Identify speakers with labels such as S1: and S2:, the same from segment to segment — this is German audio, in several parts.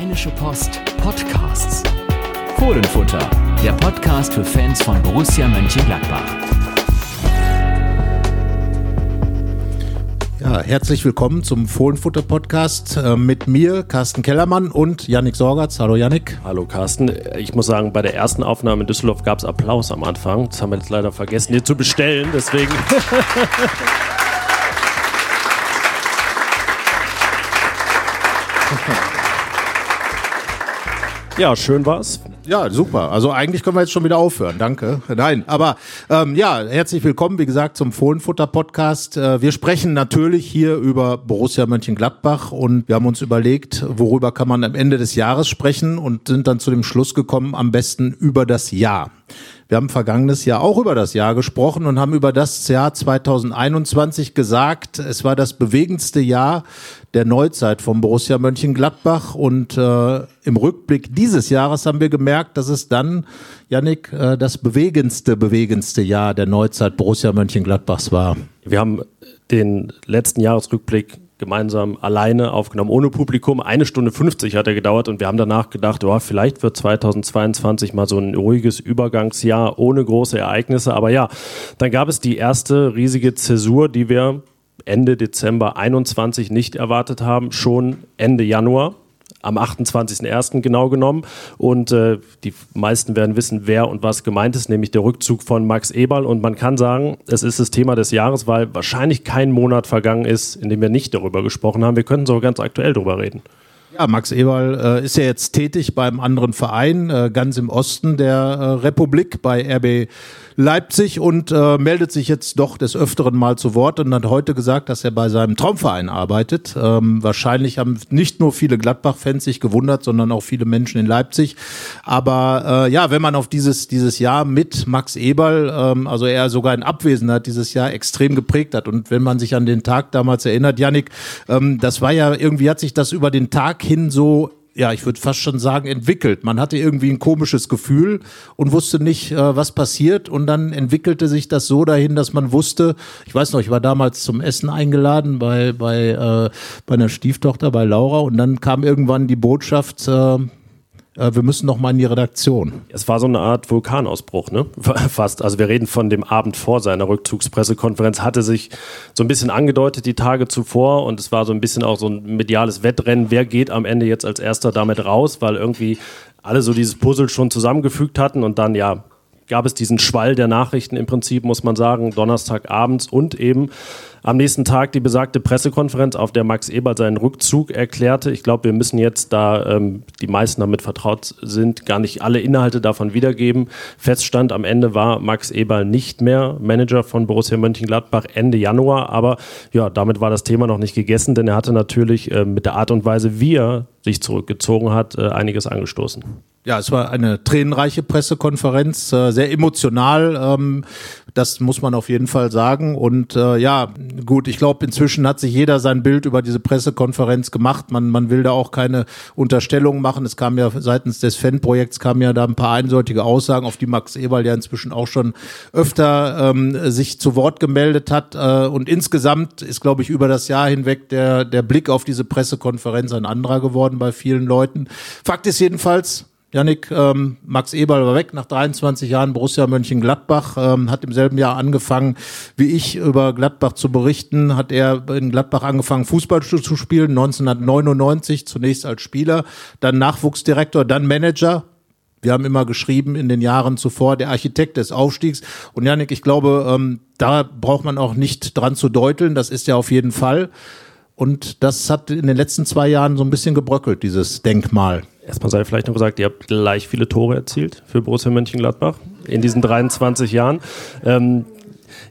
S1: Rheinische Post Podcasts. Fohlenfutter, der Podcast für Fans von Borussia Mönchengladbach.
S2: Ja, herzlich willkommen zum Fohlenfutter Podcast äh, mit mir, Carsten Kellermann und Yannick Sorgatz. Hallo Yannick.
S3: Hallo Carsten. Ich muss sagen, bei der ersten Aufnahme in Düsseldorf gab es Applaus am Anfang. Das haben wir jetzt leider vergessen, hier zu bestellen. Deswegen. Ja, schön war's.
S2: Ja, super. Also eigentlich können wir jetzt schon wieder aufhören. Danke. Nein, aber ähm, ja, herzlich willkommen, wie gesagt, zum Fohlenfutter-Podcast. Äh, wir sprechen natürlich hier über Borussia Mönchengladbach und wir haben uns überlegt, worüber kann man am Ende des Jahres sprechen und sind dann zu dem Schluss gekommen, am besten über das Jahr. Wir haben vergangenes Jahr auch über das Jahr gesprochen und haben über das Jahr 2021 gesagt, es war das bewegendste Jahr der Neuzeit vom Borussia Mönchengladbach und äh, im Rückblick dieses Jahres haben wir gemerkt, dass es dann, Yannick, äh, das bewegendste, bewegendste Jahr der Neuzeit Borussia Mönchengladbachs war.
S3: Wir haben den letzten Jahresrückblick gemeinsam alleine aufgenommen, ohne Publikum. Eine Stunde 50 hat er gedauert und wir haben danach gedacht, oh, vielleicht wird 2022 mal so ein ruhiges Übergangsjahr ohne große Ereignisse. Aber ja, dann gab es die erste riesige Zäsur, die wir Ende Dezember 21 nicht erwartet haben, schon Ende Januar am 28.01. genau genommen. Und äh, die meisten werden wissen, wer und was gemeint ist, nämlich der Rückzug von Max Eberl. Und man kann sagen, es ist das Thema des Jahres, weil wahrscheinlich kein Monat vergangen ist, in dem wir nicht darüber gesprochen haben. Wir könnten so ganz aktuell darüber reden.
S2: Ja, Max Eberl äh, ist ja jetzt tätig beim anderen Verein, äh, ganz im Osten der äh, Republik, bei RB Leipzig und äh, meldet sich jetzt doch des Öfteren mal zu Wort und hat heute gesagt, dass er bei seinem Traumverein arbeitet. Ähm, wahrscheinlich haben nicht nur viele Gladbach-Fans sich gewundert, sondern auch viele Menschen in Leipzig. Aber äh, ja, wenn man auf dieses, dieses Jahr mit Max Eberl, ähm, also er sogar in Abwesenheit dieses Jahr extrem geprägt hat und wenn man sich an den Tag damals erinnert, Yannick, ähm, das war ja irgendwie hat sich das über den Tag hin so ja, ich würde fast schon sagen, entwickelt. Man hatte irgendwie ein komisches Gefühl und wusste nicht, äh, was passiert. Und dann entwickelte sich das so dahin, dass man wusste, ich weiß noch, ich war damals zum Essen eingeladen bei, bei, äh, bei einer Stieftochter, bei Laura. Und dann kam irgendwann die Botschaft, äh, wir müssen noch mal in die Redaktion.
S3: Es war so eine Art Vulkanausbruch, ne? Fast. Also wir reden von dem Abend vor seiner Rückzugspressekonferenz, hatte sich so ein bisschen angedeutet die Tage zuvor und es war so ein bisschen auch so ein mediales Wettrennen, wer geht am Ende jetzt als erster damit raus, weil irgendwie alle so dieses Puzzle schon zusammengefügt hatten und dann ja gab es diesen Schwall der Nachrichten im Prinzip, muss man sagen, Donnerstagabends und eben am nächsten Tag die besagte Pressekonferenz, auf der Max Eberl seinen Rückzug erklärte. Ich glaube, wir müssen jetzt, da ähm, die meisten damit vertraut sind, gar nicht alle Inhalte davon wiedergeben. Feststand am Ende war Max Eberl nicht mehr Manager von Borussia Mönchengladbach Ende Januar. Aber ja, damit war das Thema noch nicht gegessen, denn er hatte natürlich äh, mit der Art und Weise, wie er sich zurückgezogen hat, äh, einiges angestoßen.
S2: Ja, es war eine tränenreiche Pressekonferenz, äh, sehr emotional. Ähm, das muss man auf jeden Fall sagen. Und äh, ja, gut, ich glaube, inzwischen hat sich jeder sein Bild über diese Pressekonferenz gemacht. Man, man will da auch keine Unterstellungen machen. Es kam ja seitens des Fanprojekts kamen ja da ein paar eindeutige Aussagen, auf die Max Eberl ja inzwischen auch schon öfter ähm, sich zu Wort gemeldet hat. Äh, und insgesamt ist, glaube ich, über das Jahr hinweg der, der Blick auf diese Pressekonferenz ein anderer geworden bei vielen Leuten. Fakt ist jedenfalls, Janik, ähm, Max Eberl war weg nach 23 Jahren Borussia Mönchengladbach, ähm, hat im selben Jahr angefangen, wie ich über Gladbach zu berichten, hat er in Gladbach angefangen Fußball zu spielen, 1999 zunächst als Spieler, dann Nachwuchsdirektor, dann Manager. Wir haben immer geschrieben in den Jahren zuvor, der Architekt des Aufstiegs. Und Janik, ich glaube, ähm, da braucht man auch nicht dran zu deuteln, das ist ja auf jeden Fall. Und das hat in den letzten zwei Jahren so ein bisschen gebröckelt, dieses Denkmal.
S3: Erstmal sei vielleicht noch gesagt, ihr habt gleich viele Tore erzielt für Borussia Mönchengladbach in diesen 23 Jahren. Ähm,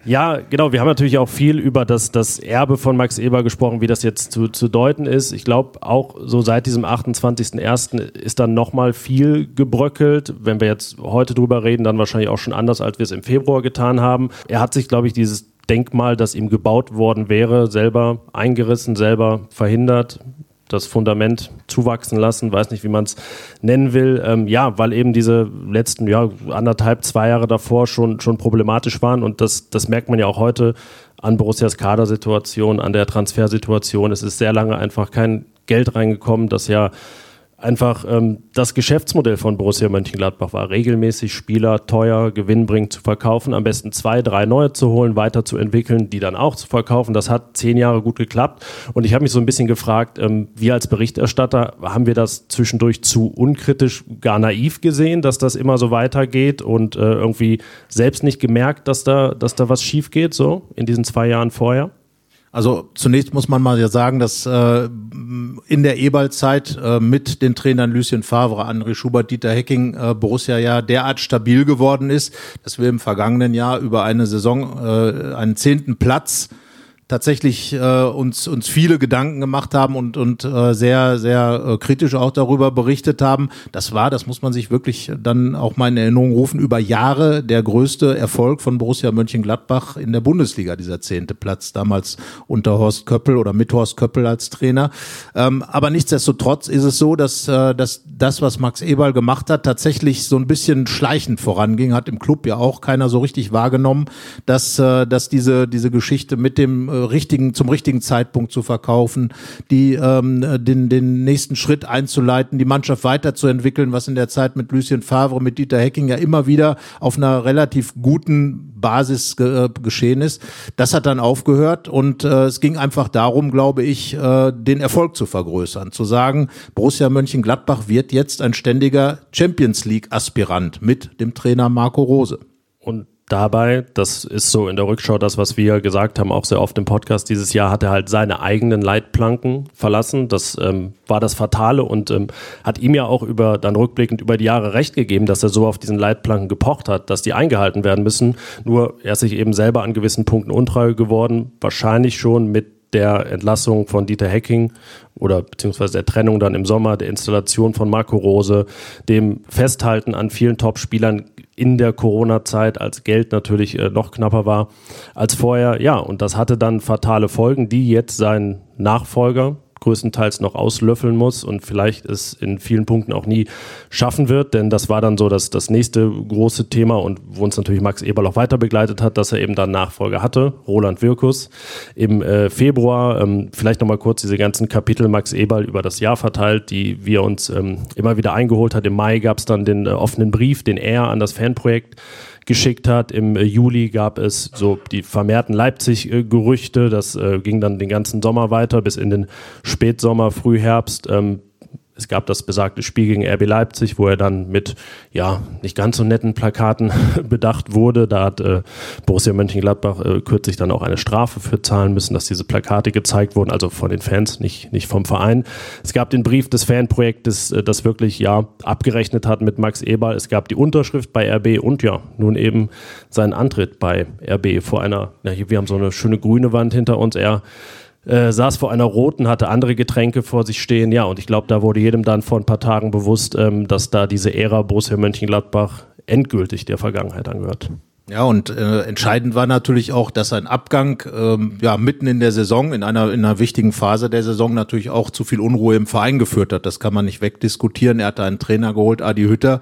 S3: ja, genau. Wir haben natürlich auch viel über das, das Erbe von Max Eber gesprochen, wie das jetzt zu, zu deuten ist. Ich glaube, auch so seit diesem 28.01. ist dann nochmal viel gebröckelt. Wenn wir jetzt heute drüber reden, dann wahrscheinlich auch schon anders, als wir es im Februar getan haben. Er hat sich, glaube ich, dieses Denkmal, das ihm gebaut worden wäre, selber eingerissen, selber verhindert das Fundament zuwachsen lassen, weiß nicht, wie man es nennen will. Ähm, ja, weil eben diese letzten ja, anderthalb, zwei Jahre davor schon, schon problematisch waren und das, das merkt man ja auch heute an Borussias Kadersituation, an der Transfersituation. Es ist sehr lange einfach kein Geld reingekommen, das ja einfach ähm, das Geschäftsmodell von Borussia Mönchengladbach war, regelmäßig Spieler teuer, gewinnbringend zu verkaufen, am besten zwei, drei neue zu holen, weiterzuentwickeln, die dann auch zu verkaufen. Das hat zehn Jahre gut geklappt. Und ich habe mich so ein bisschen gefragt, ähm, wir als Berichterstatter, haben wir das zwischendurch zu unkritisch, gar naiv gesehen, dass das immer so weitergeht und äh, irgendwie selbst nicht gemerkt, dass da, dass da was schief geht, so in diesen zwei Jahren vorher?
S2: Also zunächst muss man mal ja sagen, dass äh, in der Eberl-Zeit äh, mit den Trainern Lucien Favre, André Schubert, Dieter Hecking äh, Borussia ja derart stabil geworden ist, dass wir im vergangenen Jahr über eine Saison äh, einen zehnten Platz tatsächlich äh, uns uns viele Gedanken gemacht haben und und äh, sehr sehr äh, kritisch auch darüber berichtet haben. Das war, das muss man sich wirklich dann auch mal in Erinnerung rufen, über Jahre der größte Erfolg von Borussia Mönchengladbach in der Bundesliga, dieser zehnte Platz damals unter Horst Köppel oder mit Horst Köppel als Trainer. Ähm, aber nichtsdestotrotz ist es so, dass äh, dass das, was Max Eberl gemacht hat, tatsächlich so ein bisschen schleichend voranging, hat im Club ja auch keiner so richtig wahrgenommen, dass äh, dass diese diese Geschichte mit dem äh, richtigen, zum richtigen Zeitpunkt zu verkaufen, die ähm, den, den nächsten Schritt einzuleiten, die Mannschaft weiterzuentwickeln, was in der Zeit mit Lucien Favre, mit Dieter Hecking ja immer wieder auf einer relativ guten Basis ge äh, geschehen ist. Das hat dann aufgehört und äh, es ging einfach darum, glaube ich, äh, den Erfolg zu vergrößern, zu sagen, Borussia Mönchengladbach wird jetzt ein ständiger Champions League Aspirant mit dem Trainer Marco Rose.
S3: Und dabei, das ist so in der Rückschau das, was wir gesagt haben, auch sehr oft im Podcast dieses Jahr, hat er halt seine eigenen Leitplanken verlassen. Das ähm, war das Fatale und ähm, hat ihm ja auch über, dann rückblickend über die Jahre recht gegeben, dass er so auf diesen Leitplanken gepocht hat, dass die eingehalten werden müssen. Nur er ist sich eben selber an gewissen Punkten untreu geworden, wahrscheinlich schon mit der Entlassung von Dieter Hecking oder beziehungsweise der Trennung dann im Sommer, der Installation von Marco Rose, dem Festhalten an vielen Top-Spielern in der Corona-Zeit, als Geld natürlich äh, noch knapper war als vorher. Ja, und das hatte dann fatale Folgen, die jetzt sein Nachfolger, größtenteils noch auslöffeln muss und vielleicht es in vielen Punkten auch nie schaffen wird, denn das war dann so das, das nächste große Thema und wo uns natürlich Max Eberl auch weiter begleitet hat, dass er eben dann Nachfolger hatte, Roland Wirkus im äh, Februar. Ähm, vielleicht nochmal kurz diese ganzen Kapitel Max Eberl über das Jahr verteilt, die wir uns ähm, immer wieder eingeholt hat. Im Mai gab es dann den äh, offenen Brief, den er an das Fanprojekt geschickt hat. Im äh, Juli gab es so die vermehrten Leipzig-Gerüchte. Das äh, ging dann den ganzen Sommer weiter bis in den Spätsommer, Frühherbst. Ähm, es gab das besagte Spiel gegen RB Leipzig, wo er dann mit ja nicht ganz so netten Plakaten bedacht wurde. Da hat äh, Borussia Mönchengladbach äh, kürzlich dann auch eine Strafe für zahlen müssen, dass diese Plakate gezeigt wurden, also von den Fans, nicht, nicht vom Verein. Es gab den Brief des Fanprojektes, äh, das wirklich ja abgerechnet hat mit Max Eberl. Es gab die Unterschrift bei RB und ja, nun eben seinen Antritt bei RB vor einer, ja, wir haben so eine schöne grüne Wand hinter uns. Er äh, saß vor einer roten, hatte andere Getränke vor sich stehen. Ja, und ich glaube, da wurde jedem dann vor ein paar Tagen bewusst, ähm, dass da diese Ära Borussia Mönchengladbach endgültig der Vergangenheit angehört.
S2: Ja, und äh, entscheidend war natürlich auch, dass ein Abgang ähm, ja mitten in der Saison, in einer, in einer wichtigen Phase der Saison natürlich auch zu viel Unruhe im Verein geführt hat. Das kann man nicht wegdiskutieren. Er hatte einen Trainer geholt, Adi Hütter,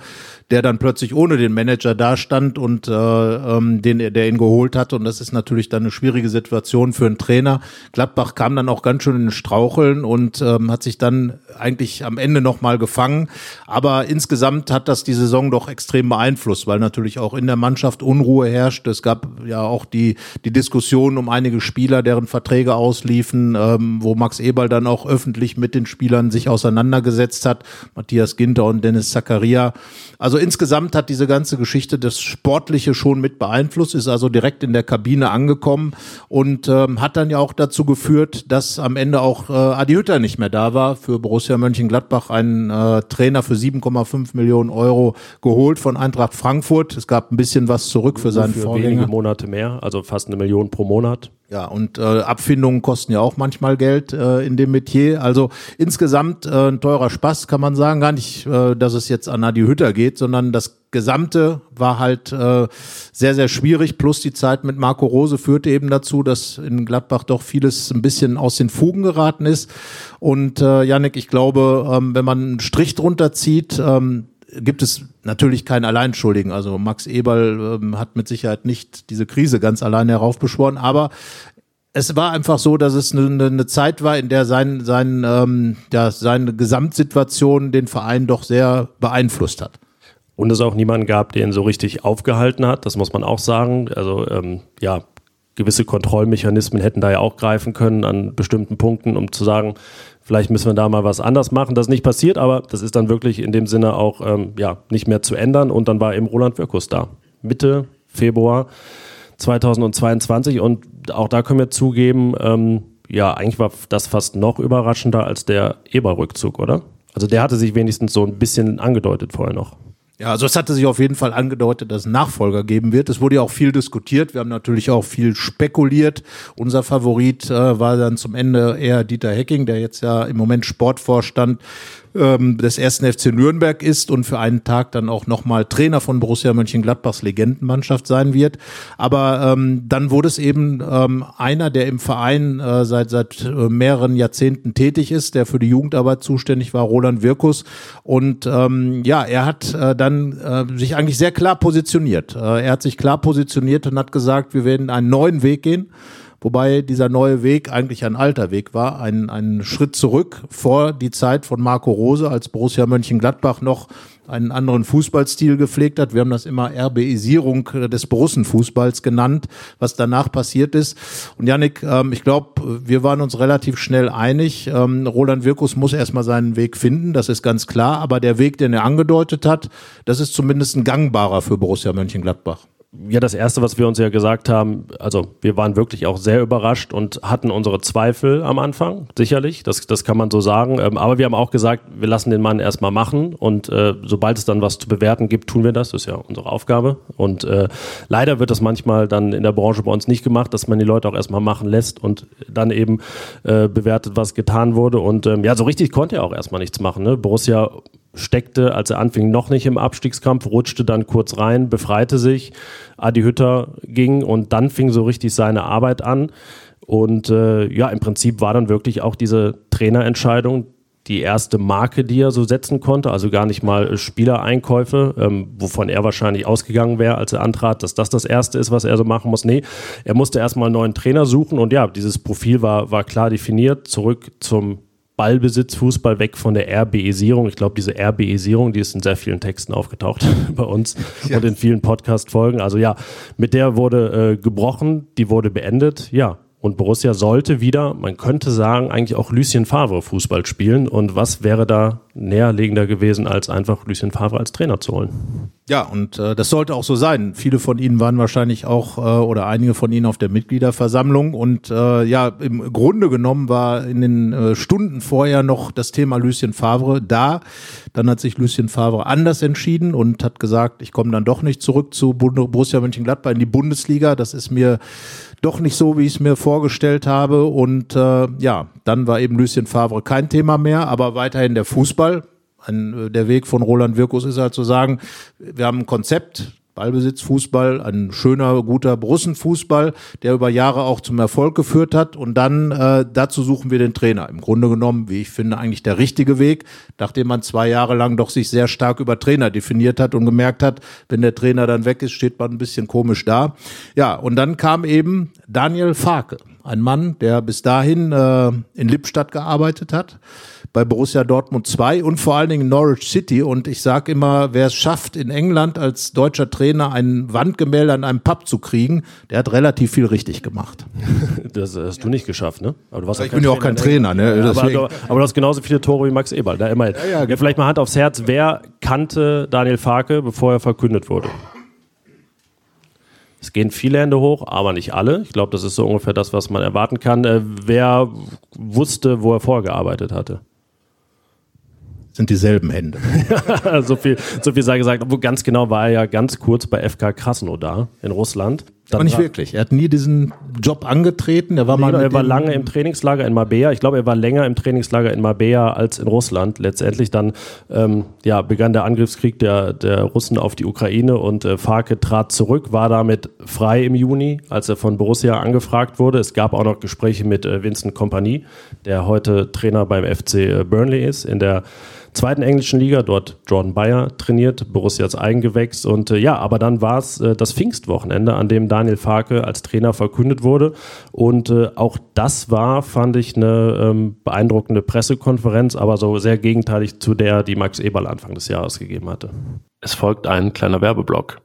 S2: der dann plötzlich ohne den Manager dastand und äh, ähm, den der ihn geholt hat. Und das ist natürlich dann eine schwierige Situation für einen Trainer. Gladbach kam dann auch ganz schön in den Straucheln und ähm, hat sich dann eigentlich am Ende nochmal gefangen. Aber insgesamt hat das die Saison doch extrem beeinflusst, weil natürlich auch in der Mannschaft Unruhe herrscht. Es gab ja auch die, die Diskussion um einige Spieler, deren Verträge ausliefen, ähm, wo Max Eberl dann auch öffentlich mit den Spielern sich auseinandergesetzt hat. Matthias Ginter und Dennis Zakaria. Also insgesamt hat diese ganze Geschichte das Sportliche schon mit beeinflusst, ist also direkt in der Kabine angekommen und ähm, hat dann ja auch dazu geführt, dass am Ende auch äh, Adi Hütter nicht mehr da war. Für Borussia Mönchengladbach einen äh, Trainer für 7,5 Millionen Euro geholt von Eintracht Frankfurt. Es gab ein bisschen was zurück für seinen
S3: für
S2: Vorgänger.
S3: wenige Monate mehr, also fast eine Million pro Monat.
S2: Ja, und äh, Abfindungen kosten ja auch manchmal Geld äh, in dem Metier. Also insgesamt äh, ein teurer Spaß, kann man sagen. Gar nicht, äh, dass es jetzt an Adi Hütter geht, sondern das Gesamte war halt äh, sehr, sehr schwierig. Plus die Zeit mit Marco Rose führte eben dazu, dass in Gladbach doch vieles ein bisschen aus den Fugen geraten ist. Und äh, Yannick, ich glaube, ähm, wenn man einen Strich drunter zieht, ähm, gibt es natürlich keinen Alleinschuldigen. Also Max Eberl ähm, hat mit Sicherheit nicht diese Krise ganz alleine heraufbeschworen, aber es war einfach so, dass es eine, eine Zeit war, in der sein, sein, ähm, ja, seine Gesamtsituation den Verein doch sehr beeinflusst hat.
S3: Und es auch niemanden gab, der ihn so richtig aufgehalten hat, das muss man auch sagen. Also ähm, ja, gewisse Kontrollmechanismen hätten da ja auch greifen können an bestimmten Punkten, um zu sagen, vielleicht müssen wir da mal was anders machen. Das ist nicht passiert, aber das ist dann wirklich in dem Sinne auch ähm, ja, nicht mehr zu ändern. Und dann war eben Roland Wirkus da. Mitte Februar 2022 und auch da können wir zugeben, ähm, ja, eigentlich war das fast noch überraschender als der Eber-Rückzug, oder? Also der hatte sich wenigstens so ein bisschen angedeutet vorher noch.
S2: Ja, also es hatte sich auf jeden Fall angedeutet, dass es Nachfolger geben wird. Es wurde ja auch viel diskutiert. Wir haben natürlich auch viel spekuliert. Unser Favorit äh, war dann zum Ende eher Dieter Hecking, der jetzt ja im Moment Sportvorstand ähm, des ersten FC Nürnberg ist und für einen Tag dann auch nochmal Trainer von Borussia Mönchengladbachs Legendenmannschaft sein wird. Aber ähm, dann wurde es eben ähm, einer, der im Verein äh, seit seit äh, mehreren Jahrzehnten tätig ist, der für die Jugendarbeit zuständig war, Roland Wirkus. Und ähm, ja, er hat äh, dann äh, sich eigentlich sehr klar positioniert. Äh, er hat sich klar positioniert und hat gesagt, wir werden einen neuen Weg gehen. Wobei dieser neue Weg eigentlich ein alter Weg war, ein, ein Schritt zurück vor die Zeit von Marco Rose, als Borussia Mönchengladbach noch einen anderen Fußballstil gepflegt hat. Wir haben das immer RBisierung des Borussenfußballs genannt, was danach passiert ist. Und Yannick, ähm, ich glaube, wir waren uns relativ schnell einig. Ähm, Roland Wirkus muss erstmal seinen Weg finden, das ist ganz klar. Aber der Weg, den er angedeutet hat, das ist zumindest ein gangbarer für Borussia Mönchengladbach
S3: ja, das Erste, was wir uns ja gesagt haben, also wir waren wirklich auch sehr überrascht und hatten unsere Zweifel am Anfang, sicherlich, das, das kann man so sagen. Ähm, aber wir haben auch gesagt, wir lassen den Mann erstmal machen und äh, sobald es dann was zu bewerten gibt, tun wir das. Das ist ja unsere Aufgabe. Und äh, leider wird das manchmal dann in der Branche bei uns nicht gemacht, dass man die Leute auch erstmal machen lässt und dann eben äh, bewertet, was getan wurde. Und ähm, ja, so richtig konnte er auch erstmal nichts machen. Ne? Borussia steckte, als er anfing, noch nicht im Abstiegskampf, rutschte dann kurz rein, befreite sich, Adi Hütter ging und dann fing so richtig seine Arbeit an. Und äh, ja, im Prinzip war dann wirklich auch diese Trainerentscheidung die erste Marke, die er so setzen konnte, also gar nicht mal Spielereinkäufe, ähm, wovon er wahrscheinlich ausgegangen wäre, als er antrat, dass das das erste ist, was er so machen muss. Nee, er musste erstmal einen neuen Trainer suchen und ja, dieses Profil war, war klar definiert, zurück zum Ballbesitzfußball weg von der RBisierung. Ich glaube, diese RBisierung, die ist in sehr vielen Texten aufgetaucht bei uns ja. und in vielen Podcast-Folgen. Also ja, mit der wurde äh, gebrochen, die wurde beendet. Ja, und Borussia sollte wieder, man könnte sagen, eigentlich auch Lucien Favre Fußball spielen. Und was wäre da näherlegender gewesen, als einfach Lucien Favre als Trainer zu holen?
S2: Ja, und äh, das sollte auch so sein. Viele von Ihnen waren wahrscheinlich auch äh, oder einige von Ihnen auf der Mitgliederversammlung und äh, ja, im Grunde genommen war in den äh, Stunden vorher noch das Thema Lucien Favre da. Dann hat sich Lucien Favre anders entschieden und hat gesagt, ich komme dann doch nicht zurück zu Borussia Mönchengladbach in die Bundesliga. Das ist mir doch nicht so, wie ich es mir vorgestellt habe. Und äh, ja, dann war eben Lucien Favre kein Thema mehr, aber weiterhin der Fußball ein, äh, der Weg von Roland Wirkus ist halt zu sagen, wir haben ein Konzept, Ballbesitzfußball, ein schöner, guter Brussenfußball, der über Jahre auch zum Erfolg geführt hat. Und dann äh, dazu suchen wir den Trainer. Im Grunde genommen, wie ich finde, eigentlich der richtige Weg, nachdem man zwei Jahre lang doch sich sehr stark über Trainer definiert hat und gemerkt hat, wenn der Trainer dann weg ist, steht man ein bisschen komisch da. Ja, und dann kam eben Daniel Farke, ein Mann, der bis dahin äh, in Lippstadt gearbeitet hat bei Borussia Dortmund 2 und vor allen Dingen Norwich City. Und ich sage immer, wer es schafft, in England als deutscher Trainer ein Wandgemälde an einem Pub zu kriegen, der hat relativ viel richtig gemacht.
S3: Das hast du nicht geschafft, ne?
S2: Aber du warst ich bin ja auch kein Trainer, ne?
S3: Ja, aber, aber, aber, du hast genauso viele Tore wie Max Eberl, da immerhin. Ja, ja, genau. vielleicht mal Hand aufs Herz, wer kannte Daniel Farke, bevor er verkündet wurde? Es gehen viele Hände hoch, aber nicht alle. Ich glaube, das ist so ungefähr das, was man erwarten kann. Äh, wer wusste, wo er vorgearbeitet hatte?
S2: Sind dieselben Hände.
S3: so viel, so viel sei gesagt. Obwohl ganz genau war er ja ganz kurz bei FK Krasnodar in Russland.
S2: Dann aber nicht wirklich. Er hat nie diesen Job angetreten. Er war
S3: nee,
S2: mal.
S3: Er war lange im Trainingslager in Marbella. Ich glaube, er war länger im Trainingslager in Marbella als in Russland. Letztendlich dann ähm, ja, begann der Angriffskrieg der, der Russen auf die Ukraine und äh, Farke trat zurück, war damit frei im Juni, als er von Borussia angefragt wurde. Es gab auch noch Gespräche mit äh, Vincent Kompanie, der heute Trainer beim FC äh, Burnley ist in der zweiten englischen Liga, dort Jordan Bayer trainiert, Borussia als Eigengewächs und äh, ja, aber dann war es äh, das Pfingstwochenende, an dem Daniel Farke als Trainer verkündet wurde und äh, auch das war, fand ich, eine ähm, beeindruckende Pressekonferenz, aber so sehr gegenteilig zu der, die Max Eberl Anfang des Jahres gegeben hatte.
S4: Es folgt ein kleiner Werbeblock.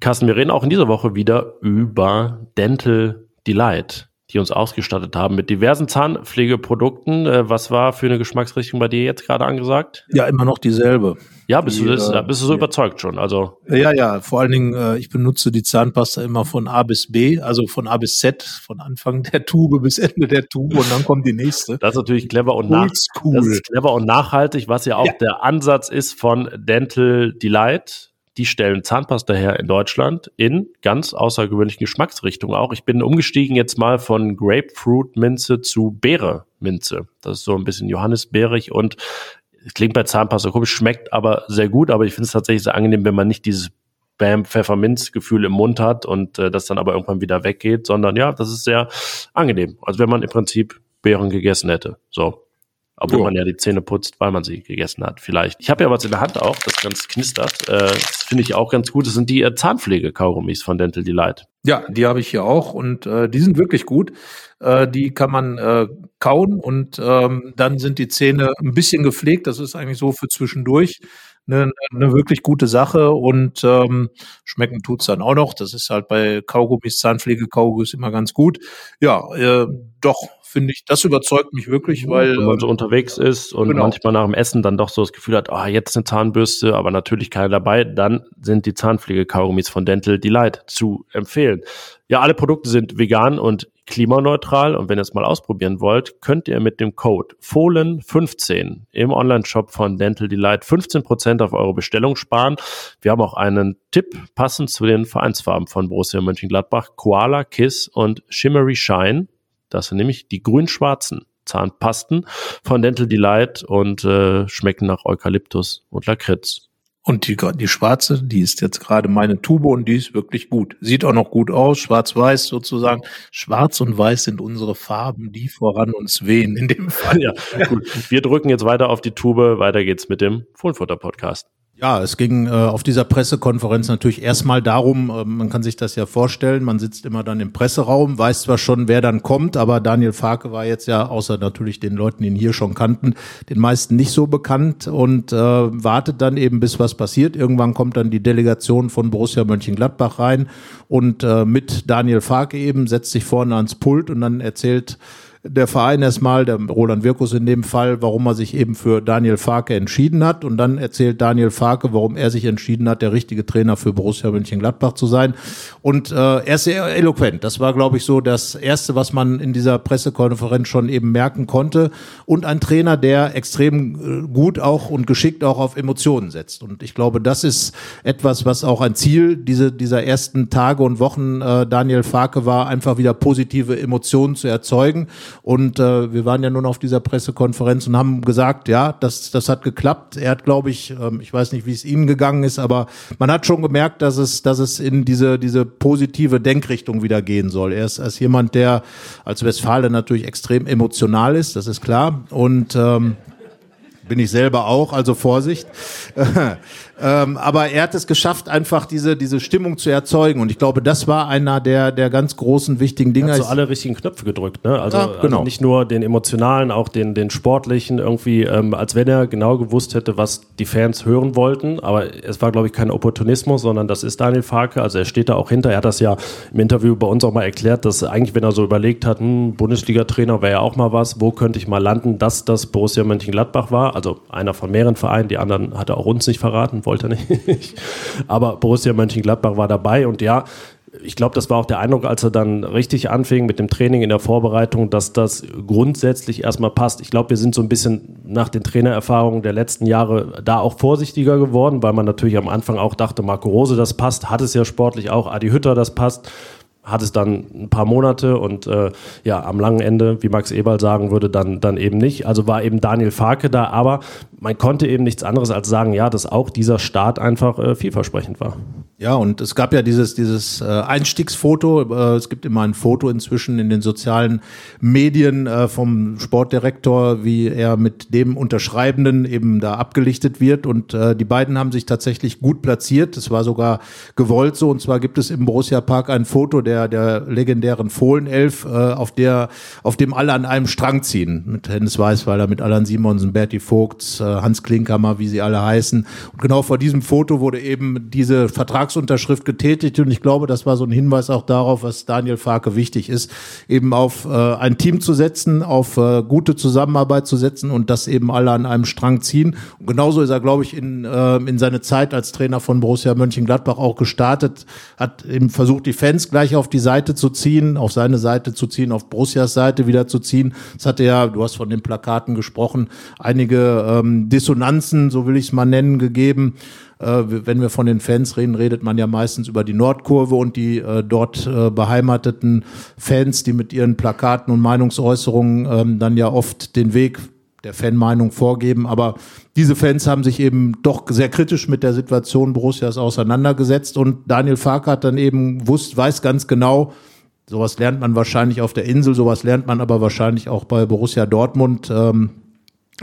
S4: Carsten, wir reden auch in dieser Woche wieder über Dental Delight die uns ausgestattet haben mit diversen Zahnpflegeprodukten. Äh, was war für eine Geschmacksrichtung bei dir jetzt gerade angesagt?
S2: Ja, immer noch dieselbe.
S4: Ja, bist, die, du, das, äh, bist du so überzeugt schon? Also
S2: ja, ja. Vor allen Dingen, äh, ich benutze die Zahnpasta immer von A bis B, also von A bis Z, von Anfang der Tube bis Ende der Tube und dann kommt die nächste.
S3: Das ist natürlich clever und, nach, cool. das ist clever und nachhaltig, was ja auch ja. der Ansatz ist von Dental Delight die stellen Zahnpasta her in Deutschland in ganz außergewöhnlichen Geschmacksrichtungen auch. Ich bin umgestiegen jetzt mal von Grapefruit-Minze zu Beere-Minze. Das ist so ein bisschen Johannisbeerig und klingt bei Zahnpasta komisch, schmeckt aber sehr gut, aber ich finde es tatsächlich sehr angenehm, wenn man nicht dieses Bam Pfefferminz-Gefühl im Mund hat und äh, das dann aber irgendwann wieder weggeht, sondern ja, das ist sehr angenehm. Also wenn man im Prinzip Beeren gegessen hätte. So. Obwohl jo. man ja die Zähne putzt, weil man sie gegessen hat, vielleicht. Ich habe ja was in der Hand auch, das ganz knistert. Äh, das finde ich auch ganz gut. Das sind die äh, Zahnpflege-Kaugummis von Dental Delight.
S2: Ja, die habe ich hier auch und äh, die sind wirklich gut. Äh, die kann man äh, kauen und ähm, dann sind die Zähne ein bisschen gepflegt. Das ist eigentlich so für zwischendurch eine, eine wirklich gute Sache und ähm, schmecken tut's dann auch noch. Das ist halt bei Kaugummis, Zahnpflege-Kaugummis immer ganz gut. Ja, äh, doch, finde ich, das überzeugt mich wirklich, weil.
S3: Wenn man so unterwegs ist und genau. manchmal nach dem Essen dann doch so das Gefühl hat, ah, oh, jetzt eine Zahnbürste, aber natürlich keine dabei, dann sind die Zahnpflege-Kaugummis von Dental Delight zu empfehlen. Ja, alle Produkte sind vegan und klimaneutral und wenn ihr es mal ausprobieren wollt, könnt ihr mit dem Code FOHLEN15 im Online-Shop von Dental Delight 15% auf eure Bestellung sparen. Wir haben auch einen Tipp passend zu den Vereinsfarben von Borussia Mönchengladbach, Koala, Kiss und Shimmery Shine. Das sind nämlich die grün-schwarzen Zahnpasten von Dental Delight und äh, schmecken nach Eukalyptus und Lakritz.
S2: Und die, die schwarze, die ist jetzt gerade meine Tube und die ist wirklich gut. Sieht auch noch gut aus, schwarz-weiß sozusagen. Schwarz und weiß sind unsere Farben, die voran uns wehen in dem Fall.
S3: Ja, gut. Wir drücken jetzt weiter auf die Tube. Weiter geht's mit dem Fohlenfutter Podcast.
S2: Ja, es ging äh, auf dieser Pressekonferenz natürlich erstmal darum, äh, man kann sich das ja vorstellen, man sitzt immer dann im Presseraum, weiß zwar schon, wer dann kommt, aber Daniel Farke war jetzt ja, außer natürlich den Leuten, die ihn hier schon kannten, den meisten nicht so bekannt und äh, wartet dann eben, bis was passiert. Irgendwann kommt dann die Delegation von Borussia Mönchengladbach rein und äh, mit Daniel Farke eben setzt sich vorne ans Pult und dann erzählt der Verein erstmal, der Roland Wirkus in dem Fall, warum er sich eben für Daniel Farke entschieden hat. Und dann erzählt Daniel Farke, warum er sich entschieden hat, der richtige Trainer für Borussia Mönchengladbach zu sein. Und äh, er ist sehr eloquent. Das war, glaube ich, so das Erste, was man in dieser Pressekonferenz schon eben merken konnte. Und ein Trainer, der extrem äh, gut auch und geschickt auch auf Emotionen setzt. Und ich glaube, das ist etwas, was auch ein Ziel diese, dieser ersten Tage und Wochen äh, Daniel Farke war, einfach wieder positive Emotionen zu erzeugen. Und äh, wir waren ja nun auf dieser Pressekonferenz und haben gesagt, ja, das, das hat geklappt. Er hat, glaube ich, ähm, ich weiß nicht, wie es ihm gegangen ist, aber man hat schon gemerkt, dass es, dass es in diese, diese positive Denkrichtung wieder gehen soll. Er ist als jemand, der als Westfale natürlich extrem emotional ist, das ist klar. Und ähm, bin ich selber auch, also Vorsicht. Ähm, aber er hat es geschafft, einfach diese, diese Stimmung zu erzeugen. Und ich glaube, das war einer der, der ganz großen, wichtigen Dinge. Er
S3: hat so alle richtigen Knöpfe gedrückt, ne? Also, ja, genau. also nicht nur den emotionalen, auch den, den sportlichen, irgendwie, ähm, als wenn er genau gewusst hätte, was die Fans hören wollten. Aber es war, glaube ich, kein Opportunismus, sondern das ist Daniel Farke. Also er steht da auch hinter. Er hat das ja im Interview bei uns auch mal erklärt, dass eigentlich, wenn er so überlegt hat, hm, Bundesliga-Trainer wäre ja auch mal was, wo könnte ich mal landen, dass das Borussia Mönchengladbach war. Also einer von mehreren Vereinen, die anderen hat er auch uns nicht verraten wollte er nicht. Aber Borussia Mönchengladbach war dabei und ja, ich glaube, das war auch der Eindruck, als er dann richtig anfing mit dem Training in der Vorbereitung, dass das grundsätzlich erstmal passt. Ich glaube, wir sind so ein bisschen nach den Trainererfahrungen der letzten Jahre da auch vorsichtiger geworden, weil man natürlich am Anfang auch dachte, Marco Rose, das passt, hat es ja sportlich auch, Adi Hütter, das passt hat es dann ein paar Monate und äh, ja, am langen Ende, wie Max Eberl sagen würde, dann, dann eben nicht. Also war eben Daniel Farke da, aber man konnte eben nichts anderes als sagen, ja, dass auch dieser Start einfach äh, vielversprechend war.
S2: Ja, und es gab ja dieses, dieses äh, Einstiegsfoto. Äh, es gibt immer ein Foto inzwischen in den sozialen Medien äh, vom Sportdirektor, wie er mit dem Unterschreibenden eben da abgelichtet wird. Und äh, die beiden haben sich tatsächlich gut platziert. Es war sogar gewollt so. Und zwar gibt es im Borussia Park ein Foto der, der legendären Fohlenelf, äh, auf der, auf dem alle an einem Strang ziehen. Mit Hennes Weißweiler, mit Alan Simonsen, Berti Vogts, äh, Hans Klinkhammer, wie sie alle heißen. Und genau vor diesem Foto wurde eben diese Vertrags Vertragsunterschrift getätigt und ich glaube, das war so ein Hinweis auch darauf, was Daniel Farke wichtig ist, eben auf äh, ein Team zu setzen, auf äh, gute Zusammenarbeit zu setzen und das eben alle an einem Strang ziehen. Und genauso ist er, glaube ich, in, äh, in seine Zeit als Trainer von Borussia Mönchengladbach auch gestartet, hat eben versucht, die Fans gleich auf die Seite zu ziehen, auf seine Seite zu ziehen, auf Borussias Seite wieder zu ziehen. Das hatte ja, du hast von den Plakaten gesprochen, einige ähm, Dissonanzen, so will ich es mal nennen, gegeben. Äh, wenn wir von den Fans reden, redet man ja meistens über die Nordkurve und die äh, dort äh, beheimateten Fans, die mit ihren Plakaten und Meinungsäußerungen ähm, dann ja oft den Weg der Fanmeinung vorgeben. Aber diese Fans haben sich eben doch sehr kritisch mit der Situation Borussias auseinandergesetzt und Daniel Fark hat dann eben wusst, weiß ganz genau, sowas lernt man wahrscheinlich auf der Insel, sowas lernt man aber wahrscheinlich auch bei Borussia Dortmund, ähm,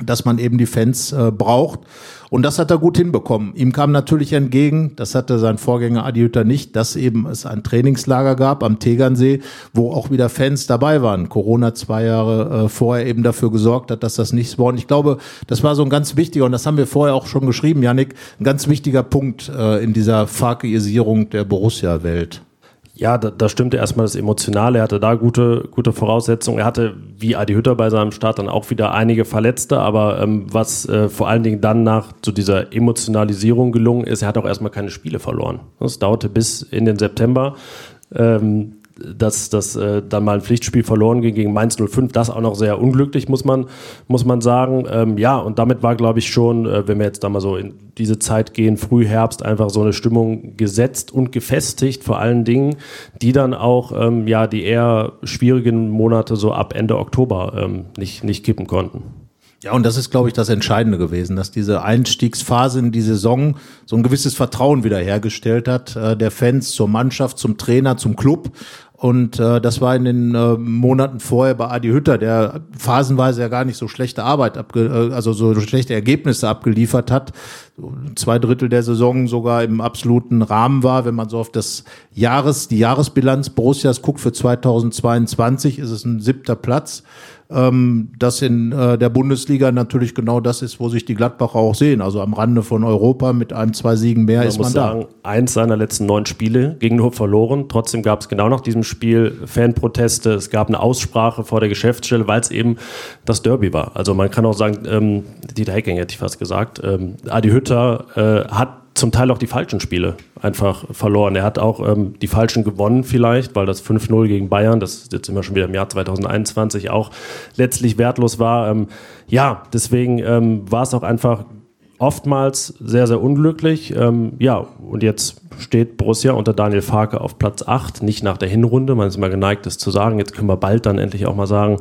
S2: dass man eben die Fans äh, braucht. Und das hat er gut hinbekommen. Ihm kam natürlich entgegen, das hatte sein Vorgänger Adi Hütter nicht, dass eben es ein Trainingslager gab am Tegernsee, wo auch wieder Fans dabei waren. Corona zwei Jahre äh, vorher eben dafür gesorgt hat, dass das nichts war. Und ich glaube, das war so ein ganz wichtiger, und das haben wir vorher auch schon geschrieben, Janik, ein ganz wichtiger Punkt äh, in dieser Farkeisierung der Borussia-Welt.
S3: Ja, da, da stimmte erstmal das Emotionale. Er hatte da gute, gute Voraussetzungen. Er hatte, wie Adi Hütter bei seinem Start, dann auch wieder einige Verletzte. Aber ähm, was äh, vor allen Dingen dann nach zu dieser Emotionalisierung gelungen ist, er hat auch erstmal keine Spiele verloren. Das dauerte bis in den September. Ähm, dass das äh, dann mal ein Pflichtspiel verloren ging gegen Mainz 05, das auch noch sehr unglücklich, muss man, muss man sagen. Ähm, ja, und damit war, glaube ich, schon, äh, wenn wir jetzt da mal so in diese Zeit gehen, Frühherbst, einfach so eine Stimmung gesetzt und gefestigt, vor allen Dingen, die dann auch ähm, ja, die eher schwierigen Monate so ab Ende Oktober ähm, nicht, nicht kippen konnten.
S2: Ja, und das ist, glaube ich, das Entscheidende gewesen, dass diese Einstiegsphase in die Saison so ein gewisses Vertrauen wiederhergestellt hat, äh, der Fans zur Mannschaft, zum Trainer, zum Club. Und äh, das war in den äh, Monaten vorher bei Adi Hütter, der phasenweise ja gar nicht so schlechte Arbeit, abge äh, also so schlechte Ergebnisse abgeliefert hat. Zwei Drittel der Saison sogar im absoluten Rahmen war. Wenn man so auf das Jahres, die Jahresbilanz Borussias guckt für 2022, ist es ein siebter Platz ähm, das in äh, der Bundesliga natürlich genau das ist, wo sich die Gladbacher auch sehen. Also am Rande von Europa mit ein, zwei Siegen mehr man ist man sagen,
S3: da. Eins seiner letzten neun Spiele gegen nur verloren. Trotzdem gab es genau nach diesem Spiel Fanproteste. Es gab eine Aussprache vor der Geschäftsstelle, weil es eben das Derby war. Also man kann auch sagen, ähm, Dieter Hecking hätte ich fast gesagt, ähm, Adi Hütter äh, hat zum Teil auch die falschen Spiele einfach verloren. Er hat auch ähm, die falschen gewonnen vielleicht, weil das 5-0 gegen Bayern, das jetzt immer schon wieder im Jahr 2021 auch letztlich wertlos war. Ähm, ja, deswegen ähm, war es auch einfach oftmals sehr, sehr unglücklich. Ähm, ja, und jetzt steht Borussia unter Daniel Farke auf Platz 8, nicht nach der Hinrunde. Man ist immer geneigt, das zu sagen. Jetzt können wir bald dann endlich auch mal sagen,